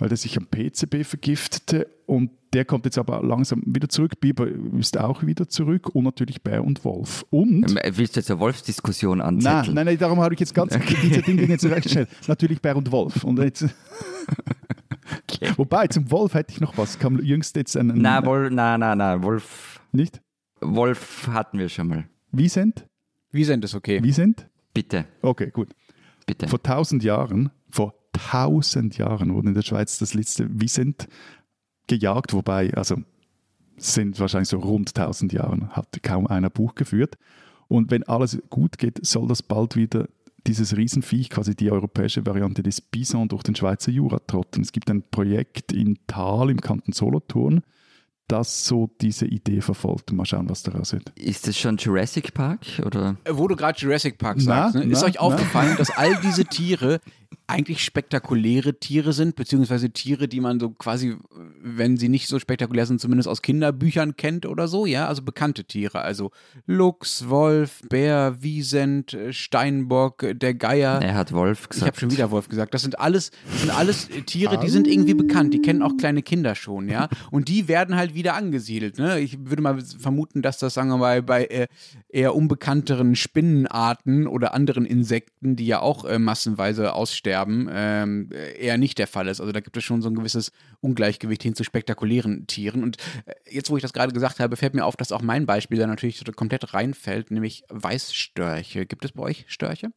[SPEAKER 2] weil der sich am PCB vergiftete und der kommt jetzt aber langsam wieder zurück. Biber ist auch wieder zurück und natürlich Bär und Wolf. Und.
[SPEAKER 1] Ähm, willst du jetzt eine Wolfsdiskussion anzetteln?
[SPEAKER 2] Nein, nein, nein, darum habe ich jetzt ganz okay. diese Dinge jetzt recht Natürlich Bär und Wolf. Und jetzt. okay. Wobei, zum Wolf hätte ich noch was. Kam jüngst jetzt einen.
[SPEAKER 1] Nein, Wolf, nein, nein, nein, Wolf.
[SPEAKER 2] Nicht?
[SPEAKER 1] Wolf hatten wir schon mal.
[SPEAKER 2] Wiesent?
[SPEAKER 3] Wiesent ist okay.
[SPEAKER 2] Wiesent?
[SPEAKER 1] Bitte.
[SPEAKER 2] Okay, gut.
[SPEAKER 1] Bitte.
[SPEAKER 2] Vor tausend Jahren, vor tausend Jahren wurde in der Schweiz das letzte Wiesent gejagt, wobei, also sind wahrscheinlich so rund tausend Jahren, hat kaum einer Buch geführt. Und wenn alles gut geht, soll das bald wieder dieses Riesenviech, quasi die europäische Variante des Bison, durch den Schweizer Jura trotten. Es gibt ein Projekt in Thal im Kanton Solothurn, das so diese Idee verfolgt. Mal schauen, was daraus wird.
[SPEAKER 1] Ist das schon Jurassic Park? Oder?
[SPEAKER 3] Wo du gerade Jurassic Park sagst, na, ne? ist na, euch aufgefallen, dass all diese Tiere eigentlich spektakuläre Tiere sind, beziehungsweise Tiere, die man so quasi, wenn sie nicht so spektakulär sind, zumindest aus Kinderbüchern kennt oder so, ja, also bekannte Tiere, also Luchs, Wolf, Bär, Wiesent, Steinbock, der Geier.
[SPEAKER 1] Er hat Wolf gesagt.
[SPEAKER 3] Ich habe schon wieder Wolf gesagt. Das sind alles, das sind alles Tiere, die sind irgendwie bekannt, die kennen auch kleine Kinder schon, ja, und die werden halt wieder angesiedelt, ne? Ich würde mal vermuten, dass das, sagen wir mal, bei äh, eher unbekannteren Spinnenarten oder anderen Insekten, die ja auch äh, massenweise aussterben, ähm, eher nicht der Fall ist. Also da gibt es schon so ein gewisses Ungleichgewicht hin zu spektakulären Tieren. Und äh, jetzt, wo ich das gerade gesagt habe, fällt mir auf, dass auch mein Beispiel da natürlich komplett reinfällt, nämlich Weißstörche. Gibt es bei euch Störche?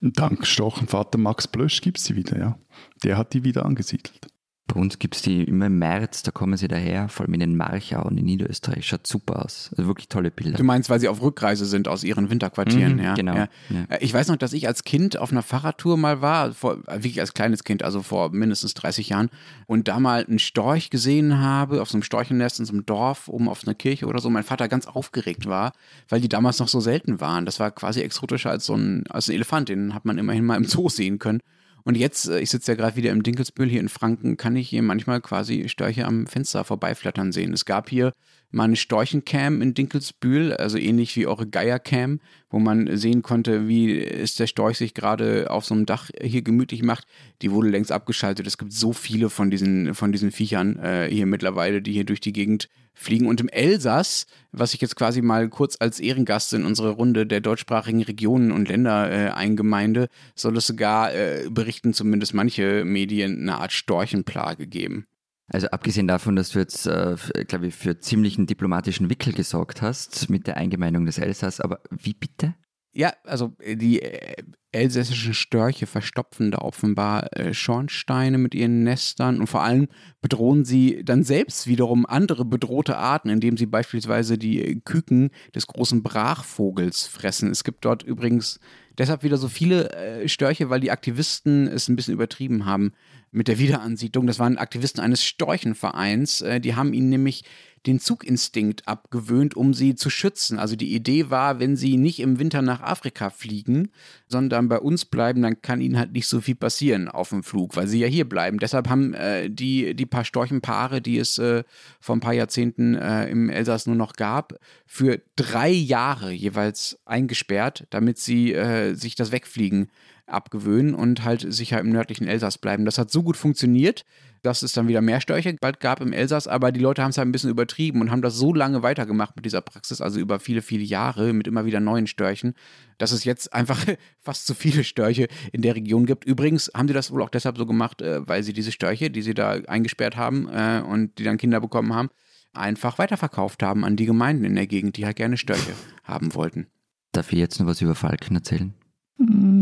[SPEAKER 2] Dank Storchenvater Max Blösch gibt es sie wieder, ja. Der hat die wieder angesiedelt.
[SPEAKER 1] Bei uns gibt es die immer im März, da kommen sie daher, vor allem in den Marchau und in Niederösterreich. Schaut super aus. Also wirklich tolle Bilder.
[SPEAKER 3] Du meinst, weil sie auf Rückreise sind aus ihren Winterquartieren,
[SPEAKER 1] Mhm,
[SPEAKER 3] ja?
[SPEAKER 1] genau,
[SPEAKER 3] Ja.
[SPEAKER 1] ja.
[SPEAKER 3] Äh, Ich weiß noch, dass ich als Kind auf einer Fahrradtour mal war, vor, äh, wirklich als kleines Kind, also vor mindestens 30 Jahren, und da mal einen Storch gesehen habe, auf so einem Storchennest in so einem Dorf, oben auf einer Kirche oder so. Mein Vater ganz aufgeregt war, weil die damals noch so selten waren. Das war quasi exotischer als so ein, als ein Elefant, den hat man immerhin mal im Zoo sehen können. Und jetzt, äh, ich sitze ja gerade wieder im Dinkelsbühl hier in Franken, kann ich hier manchmal quasi Störche am Fenster vorbeiflattern sehen. Es gab hier mal Storchencam in Dinkelsbühl, also ähnlich wie eure Geiercam, wo man sehen konnte, wie ist der Storch sich gerade auf so einem Dach hier gemütlich macht. Die wurde längst abgeschaltet. Es gibt so viele von diesen, von diesen Viechern äh, hier mittlerweile, die hier durch die Gegend fliegen. Und im Elsass, was ich jetzt quasi mal kurz als Ehrengast in unsere Runde der deutschsprachigen Regionen und Länder äh, eingemeinde, soll es sogar, äh, berichten zumindest manche Medien, eine Art Storchenplage geben.
[SPEAKER 1] Also abgesehen davon, dass du jetzt, äh, glaube ich, für ziemlichen diplomatischen Wickel gesorgt hast mit der Eingemeindung des Elsass, aber wie bitte?
[SPEAKER 3] Ja, also äh, die äh, elsässischen Störche verstopfen da offenbar äh, Schornsteine mit ihren Nestern und vor allem bedrohen sie dann selbst wiederum andere bedrohte Arten, indem sie beispielsweise die Küken des großen Brachvogels fressen. Es gibt dort übrigens deshalb wieder so viele Störche, weil die Aktivisten es ein bisschen übertrieben haben mit der Wiederansiedlung. Das waren Aktivisten eines Storchenvereins. Die haben ihnen nämlich den Zuginstinkt abgewöhnt, um sie zu schützen. Also die Idee war, wenn sie nicht im Winter nach Afrika fliegen, sondern bei uns bleiben, dann kann ihnen halt nicht so viel passieren auf dem Flug, weil sie ja hier bleiben. Deshalb haben äh, die, die paar Storchenpaare, die es äh, vor ein paar Jahrzehnten äh, im Elsass nur noch gab, für drei Jahre jeweils eingesperrt, damit sie äh, sich das Wegfliegen abgewöhnen und halt sicher im nördlichen Elsass bleiben. Das hat so gut funktioniert, dass es dann wieder mehr Störche bald gab im Elsass, aber die Leute haben es halt ein bisschen übertrieben und haben das so lange weitergemacht mit dieser Praxis, also über viele, viele Jahre mit immer wieder neuen Störchen, dass es jetzt einfach fast zu viele Störche in der Region gibt. Übrigens haben sie das wohl auch deshalb so gemacht, äh, weil sie diese Störche, die sie da eingesperrt haben äh, und die dann Kinder bekommen haben, einfach weiterverkauft haben an die Gemeinden in der Gegend, die halt gerne Störche haben wollten.
[SPEAKER 1] Darf ich jetzt noch was über Falken erzählen?
[SPEAKER 2] Mm,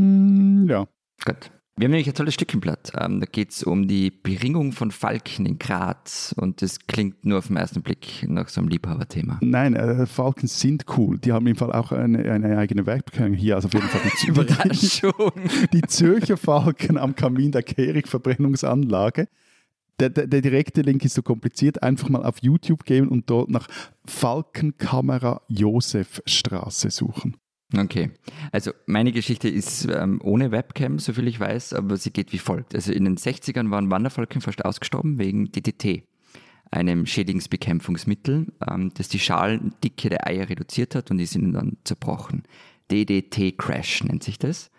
[SPEAKER 2] ja.
[SPEAKER 1] Gut. Wir haben nämlich ein tolles Stückchenblatt. Ähm, da geht es um die Beringung von Falken in Graz. Und das klingt nur auf den ersten Blick nach so einem Liebhaberthema.
[SPEAKER 2] Nein, äh, Falken sind cool. Die haben im Fall auch eine, eine eigene Werkbekennung hier. Also auf jeden Fall die,
[SPEAKER 1] Überraschung.
[SPEAKER 2] die Zürcher Falken am Kamin der Kehrig-Verbrennungsanlage. Der, der, der, direkte Link ist so kompliziert. Einfach mal auf YouTube gehen und dort nach Falkenkamera Josefstraße suchen.
[SPEAKER 1] Okay, also meine Geschichte ist ähm, ohne Webcam, soviel ich weiß, aber sie geht wie folgt. Also in den 60ern waren Wanderfalken fast ausgestorben wegen DDT, einem Schädlingsbekämpfungsmittel, ähm, das die Schalendicke der Eier reduziert hat und die sind dann zerbrochen. DDT-Crash nennt sich das.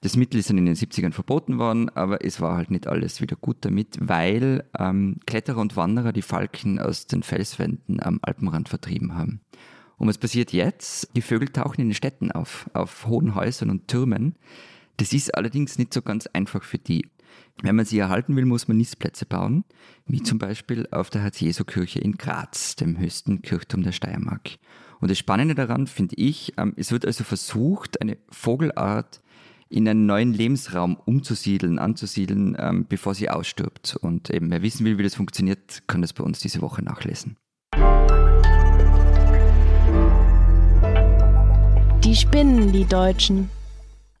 [SPEAKER 1] Das Mittel ist dann in den 70ern verboten worden, aber es war halt nicht alles wieder gut damit, weil ähm, Kletterer und Wanderer die Falken aus den Felswänden am Alpenrand vertrieben haben. Und was passiert jetzt? Die Vögel tauchen in den Städten auf, auf hohen Häusern und Türmen. Das ist allerdings nicht so ganz einfach für die. Wenn man sie erhalten will, muss man Nistplätze bauen, wie zum Beispiel auf der Herz-Jesu-Kirche in Graz, dem höchsten Kirchturm der Steiermark. Und das Spannende daran finde ich, ähm, es wird also versucht, eine Vogelart in einen neuen Lebensraum umzusiedeln, anzusiedeln, ähm, bevor sie ausstirbt. Und eben, wer wissen will, wie das funktioniert, kann das bei uns diese Woche nachlesen.
[SPEAKER 4] Die spinnen, die Deutschen.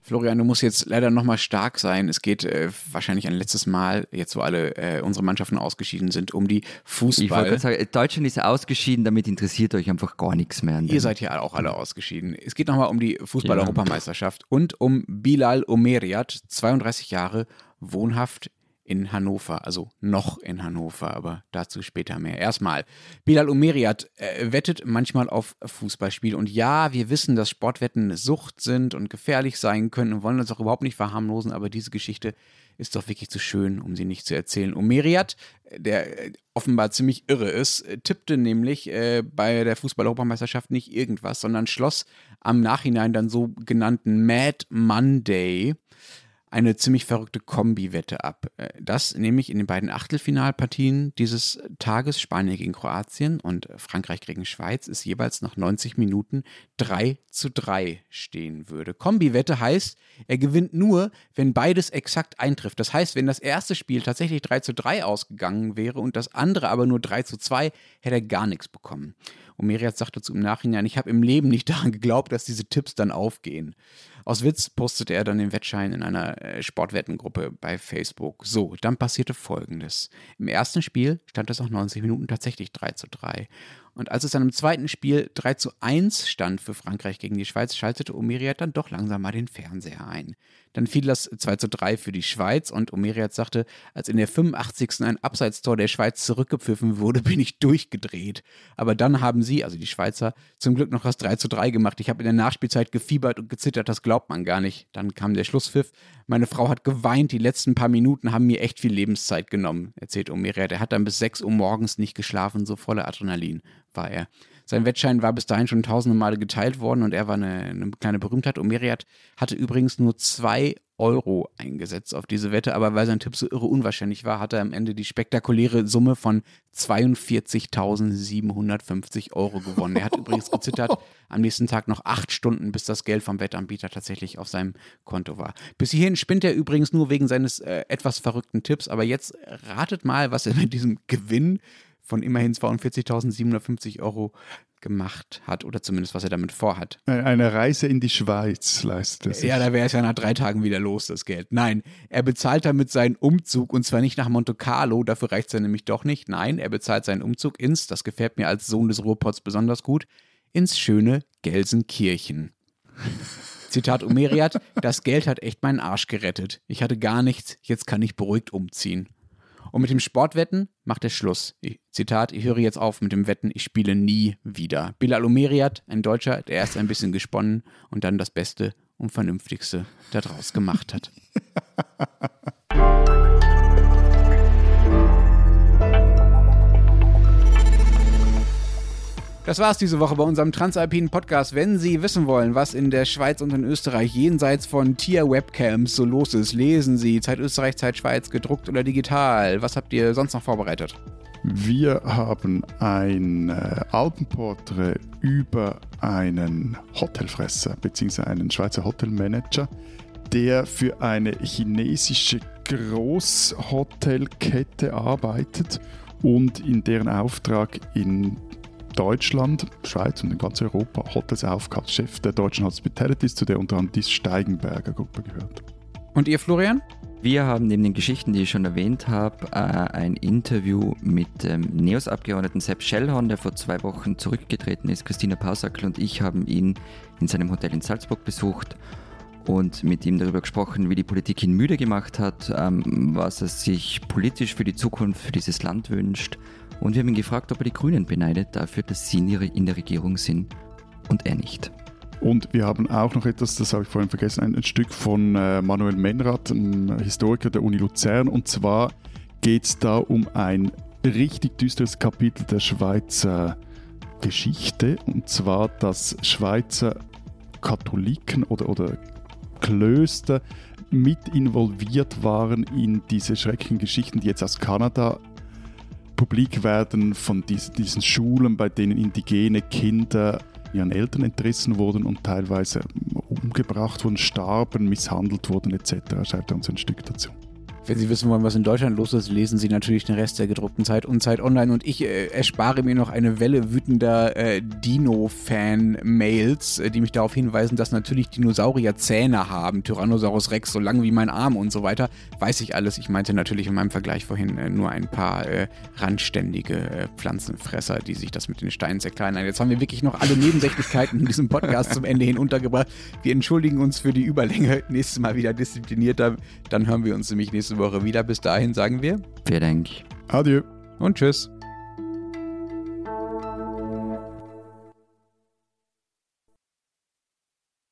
[SPEAKER 3] Florian, du musst jetzt leider nochmal stark sein. Es geht äh, wahrscheinlich ein letztes Mal, jetzt wo alle äh, unsere Mannschaften ausgeschieden sind, um die Fußball. Ich wollte
[SPEAKER 1] sagen, Deutschland ist ausgeschieden, damit interessiert euch einfach gar nichts mehr.
[SPEAKER 3] Ihr seid ja auch alle ausgeschieden. Es geht nochmal um die Fußball-Europameisterschaft und um Bilal Omeriat, 32 Jahre, wohnhaft in Hannover, also noch in Hannover, aber dazu später mehr. Erstmal, Bilal Umeriat äh, wettet manchmal auf Fußballspiele und ja, wir wissen, dass Sportwetten eine Sucht sind und gefährlich sein können und wollen uns auch überhaupt nicht verharmlosen, aber diese Geschichte ist doch wirklich zu schön, um sie nicht zu erzählen. Umeriat, der äh, offenbar ziemlich irre ist, tippte nämlich äh, bei der Fußball-Europameisterschaft nicht irgendwas, sondern schloss am Nachhinein dann so genannten Mad Monday eine ziemlich verrückte Kombi-Wette ab. Äh, das nämlich in den beiden Achtelfinalpartien dieses Tages, Spanien gegen Kroatien und Frankreich gegen Schweiz, ist jeweils nach 90 Minuten 3 zu 3 stehen würde. Kombi-Wette heißt, er gewinnt nur, wenn beides exakt eintrifft. Das heißt, wenn das erste Spiel tatsächlich 3 zu 3 ausgegangen wäre und das andere aber nur 3 zu 2, hätte er gar nichts bekommen. Und Meriat sagte zu im Nachhinein, ich habe im Leben nicht daran geglaubt, dass diese Tipps dann aufgehen. Aus Witz postete er dann den Wettschein in einer äh, Sportwettengruppe bei Facebook. So, dann passierte folgendes. Im ersten Spiel stand es nach 90 Minuten tatsächlich 3 zu 3. Und als es dann im zweiten Spiel 3 zu 1 stand für Frankreich gegen die Schweiz, schaltete Omeriat dann doch langsam mal den Fernseher ein. Dann fiel das 2 zu 3 für die Schweiz und Omeriat sagte, als in der 85. ein Abseitstor der Schweiz zurückgepfiffen wurde, bin ich durchgedreht. Aber dann haben sie, also die Schweizer, zum Glück noch das 3 zu 3 gemacht. Ich habe in der Nachspielzeit gefiebert und gezittert, das glaubt man gar nicht. Dann kam der Schlusspfiff. Meine Frau hat geweint, die letzten paar Minuten haben mir echt viel Lebenszeit genommen, erzählt Omeriat. Er hat dann bis 6 Uhr morgens nicht geschlafen, so voller Adrenalin war er. Sein Wettschein war bis dahin schon tausende Male geteilt worden und er war eine, eine kleine Berühmtheit. Omeriat hatte übrigens nur zwei Euro eingesetzt auf diese Wette, aber weil sein Tipp so irre unwahrscheinlich war, hat er am Ende die spektakuläre Summe von 42.750 Euro gewonnen. Er hat übrigens gezittert am nächsten Tag noch acht Stunden, bis das Geld vom Wettanbieter tatsächlich auf seinem Konto war. Bis hierhin spinnt er übrigens nur wegen seines äh, etwas verrückten Tipps, aber jetzt ratet mal, was er mit diesem Gewinn von immerhin 42.750 Euro gemacht hat oder zumindest was er damit vorhat.
[SPEAKER 2] Eine Reise in die Schweiz leistet er sich.
[SPEAKER 3] Ja, da wäre es ja nach drei Tagen wieder los, das Geld. Nein, er bezahlt damit seinen Umzug und zwar nicht nach Monte Carlo, dafür reicht es ja nämlich doch nicht. Nein, er bezahlt seinen Umzug ins, das gefällt mir als Sohn des Ruhrpots besonders gut, ins schöne Gelsenkirchen. Zitat Umeriat, das Geld hat echt meinen Arsch gerettet. Ich hatte gar nichts, jetzt kann ich beruhigt umziehen. Und mit dem Sportwetten macht er Schluss. Ich, Zitat, ich höre jetzt auf mit dem Wetten, ich spiele nie wieder. Bilal Omeriat, ein Deutscher, der erst ein bisschen gesponnen und dann das Beste und Vernünftigste daraus gemacht hat. Das war's diese Woche bei unserem Transalpinen Podcast. Wenn Sie wissen wollen, was in der Schweiz und in Österreich jenseits von Tier-Webcams so los ist, lesen Sie Zeit Österreich, Zeit Schweiz, gedruckt oder digital. Was habt ihr sonst noch vorbereitet?
[SPEAKER 2] Wir haben ein äh, Alpenporträt über einen Hotelfresser bzw. einen Schweizer Hotelmanager, der für eine chinesische Großhotelkette arbeitet und in deren Auftrag in Deutschland, Schweiz und in ganz Europa Hotels aufkauft. Chef der deutschen Hospitalities, zu der unter anderem die Steigenberger Gruppe gehört.
[SPEAKER 3] Und ihr, Florian?
[SPEAKER 1] Wir haben neben den Geschichten, die ich schon erwähnt habe, äh, ein Interview mit dem NEOS-Abgeordneten Sepp Schellhorn, der vor zwei Wochen zurückgetreten ist. Christina Pausackel und ich haben ihn in seinem Hotel in Salzburg besucht und mit ihm darüber gesprochen, wie die Politik ihn müde gemacht hat, ähm, was er sich politisch für die Zukunft für dieses Land wünscht und wir haben ihn gefragt, ob er die Grünen beneidet dafür, dass sie in der Regierung sind und er nicht.
[SPEAKER 2] Und wir haben auch noch etwas, das habe ich vorhin vergessen, ein, ein Stück von äh, Manuel Menrath, einem Historiker der Uni Luzern. Und zwar geht es da um ein richtig düsteres Kapitel der Schweizer Geschichte. Und zwar, dass Schweizer Katholiken oder, oder Klöster mit involviert waren in diese schrecklichen Geschichten, die jetzt aus Kanada publik werden von diesen, Schulen, bei denen indigene Kinder ihren Eltern entrissen wurden und teilweise umgebracht wurden, starben, misshandelt wurden etc. Schreibt er uns ein Stück dazu.
[SPEAKER 3] Wenn Sie wissen wollen, was in Deutschland los ist, lesen Sie natürlich den Rest der gedruckten Zeit und Zeit online. Und ich äh, erspare mir noch eine Welle wütender äh, Dino-Fan-Mails, äh, die mich darauf hinweisen, dass natürlich Dinosaurier Zähne haben. Tyrannosaurus Rex so lang wie mein Arm und so weiter. Weiß ich alles. Ich meinte natürlich in meinem Vergleich vorhin äh, nur ein paar äh, randständige äh, Pflanzenfresser, die sich das mit den Steinen zerkleinern. Jetzt haben wir wirklich noch alle Nebensächlichkeiten in diesem Podcast zum Ende hin untergebracht. Wir entschuldigen uns für die Überlänge. Nächstes Mal wieder disziplinierter. Dann hören wir uns nämlich nächste Woche wieder. Bis dahin sagen wir.
[SPEAKER 1] Vielen Dank.
[SPEAKER 2] Adieu.
[SPEAKER 3] Und tschüss.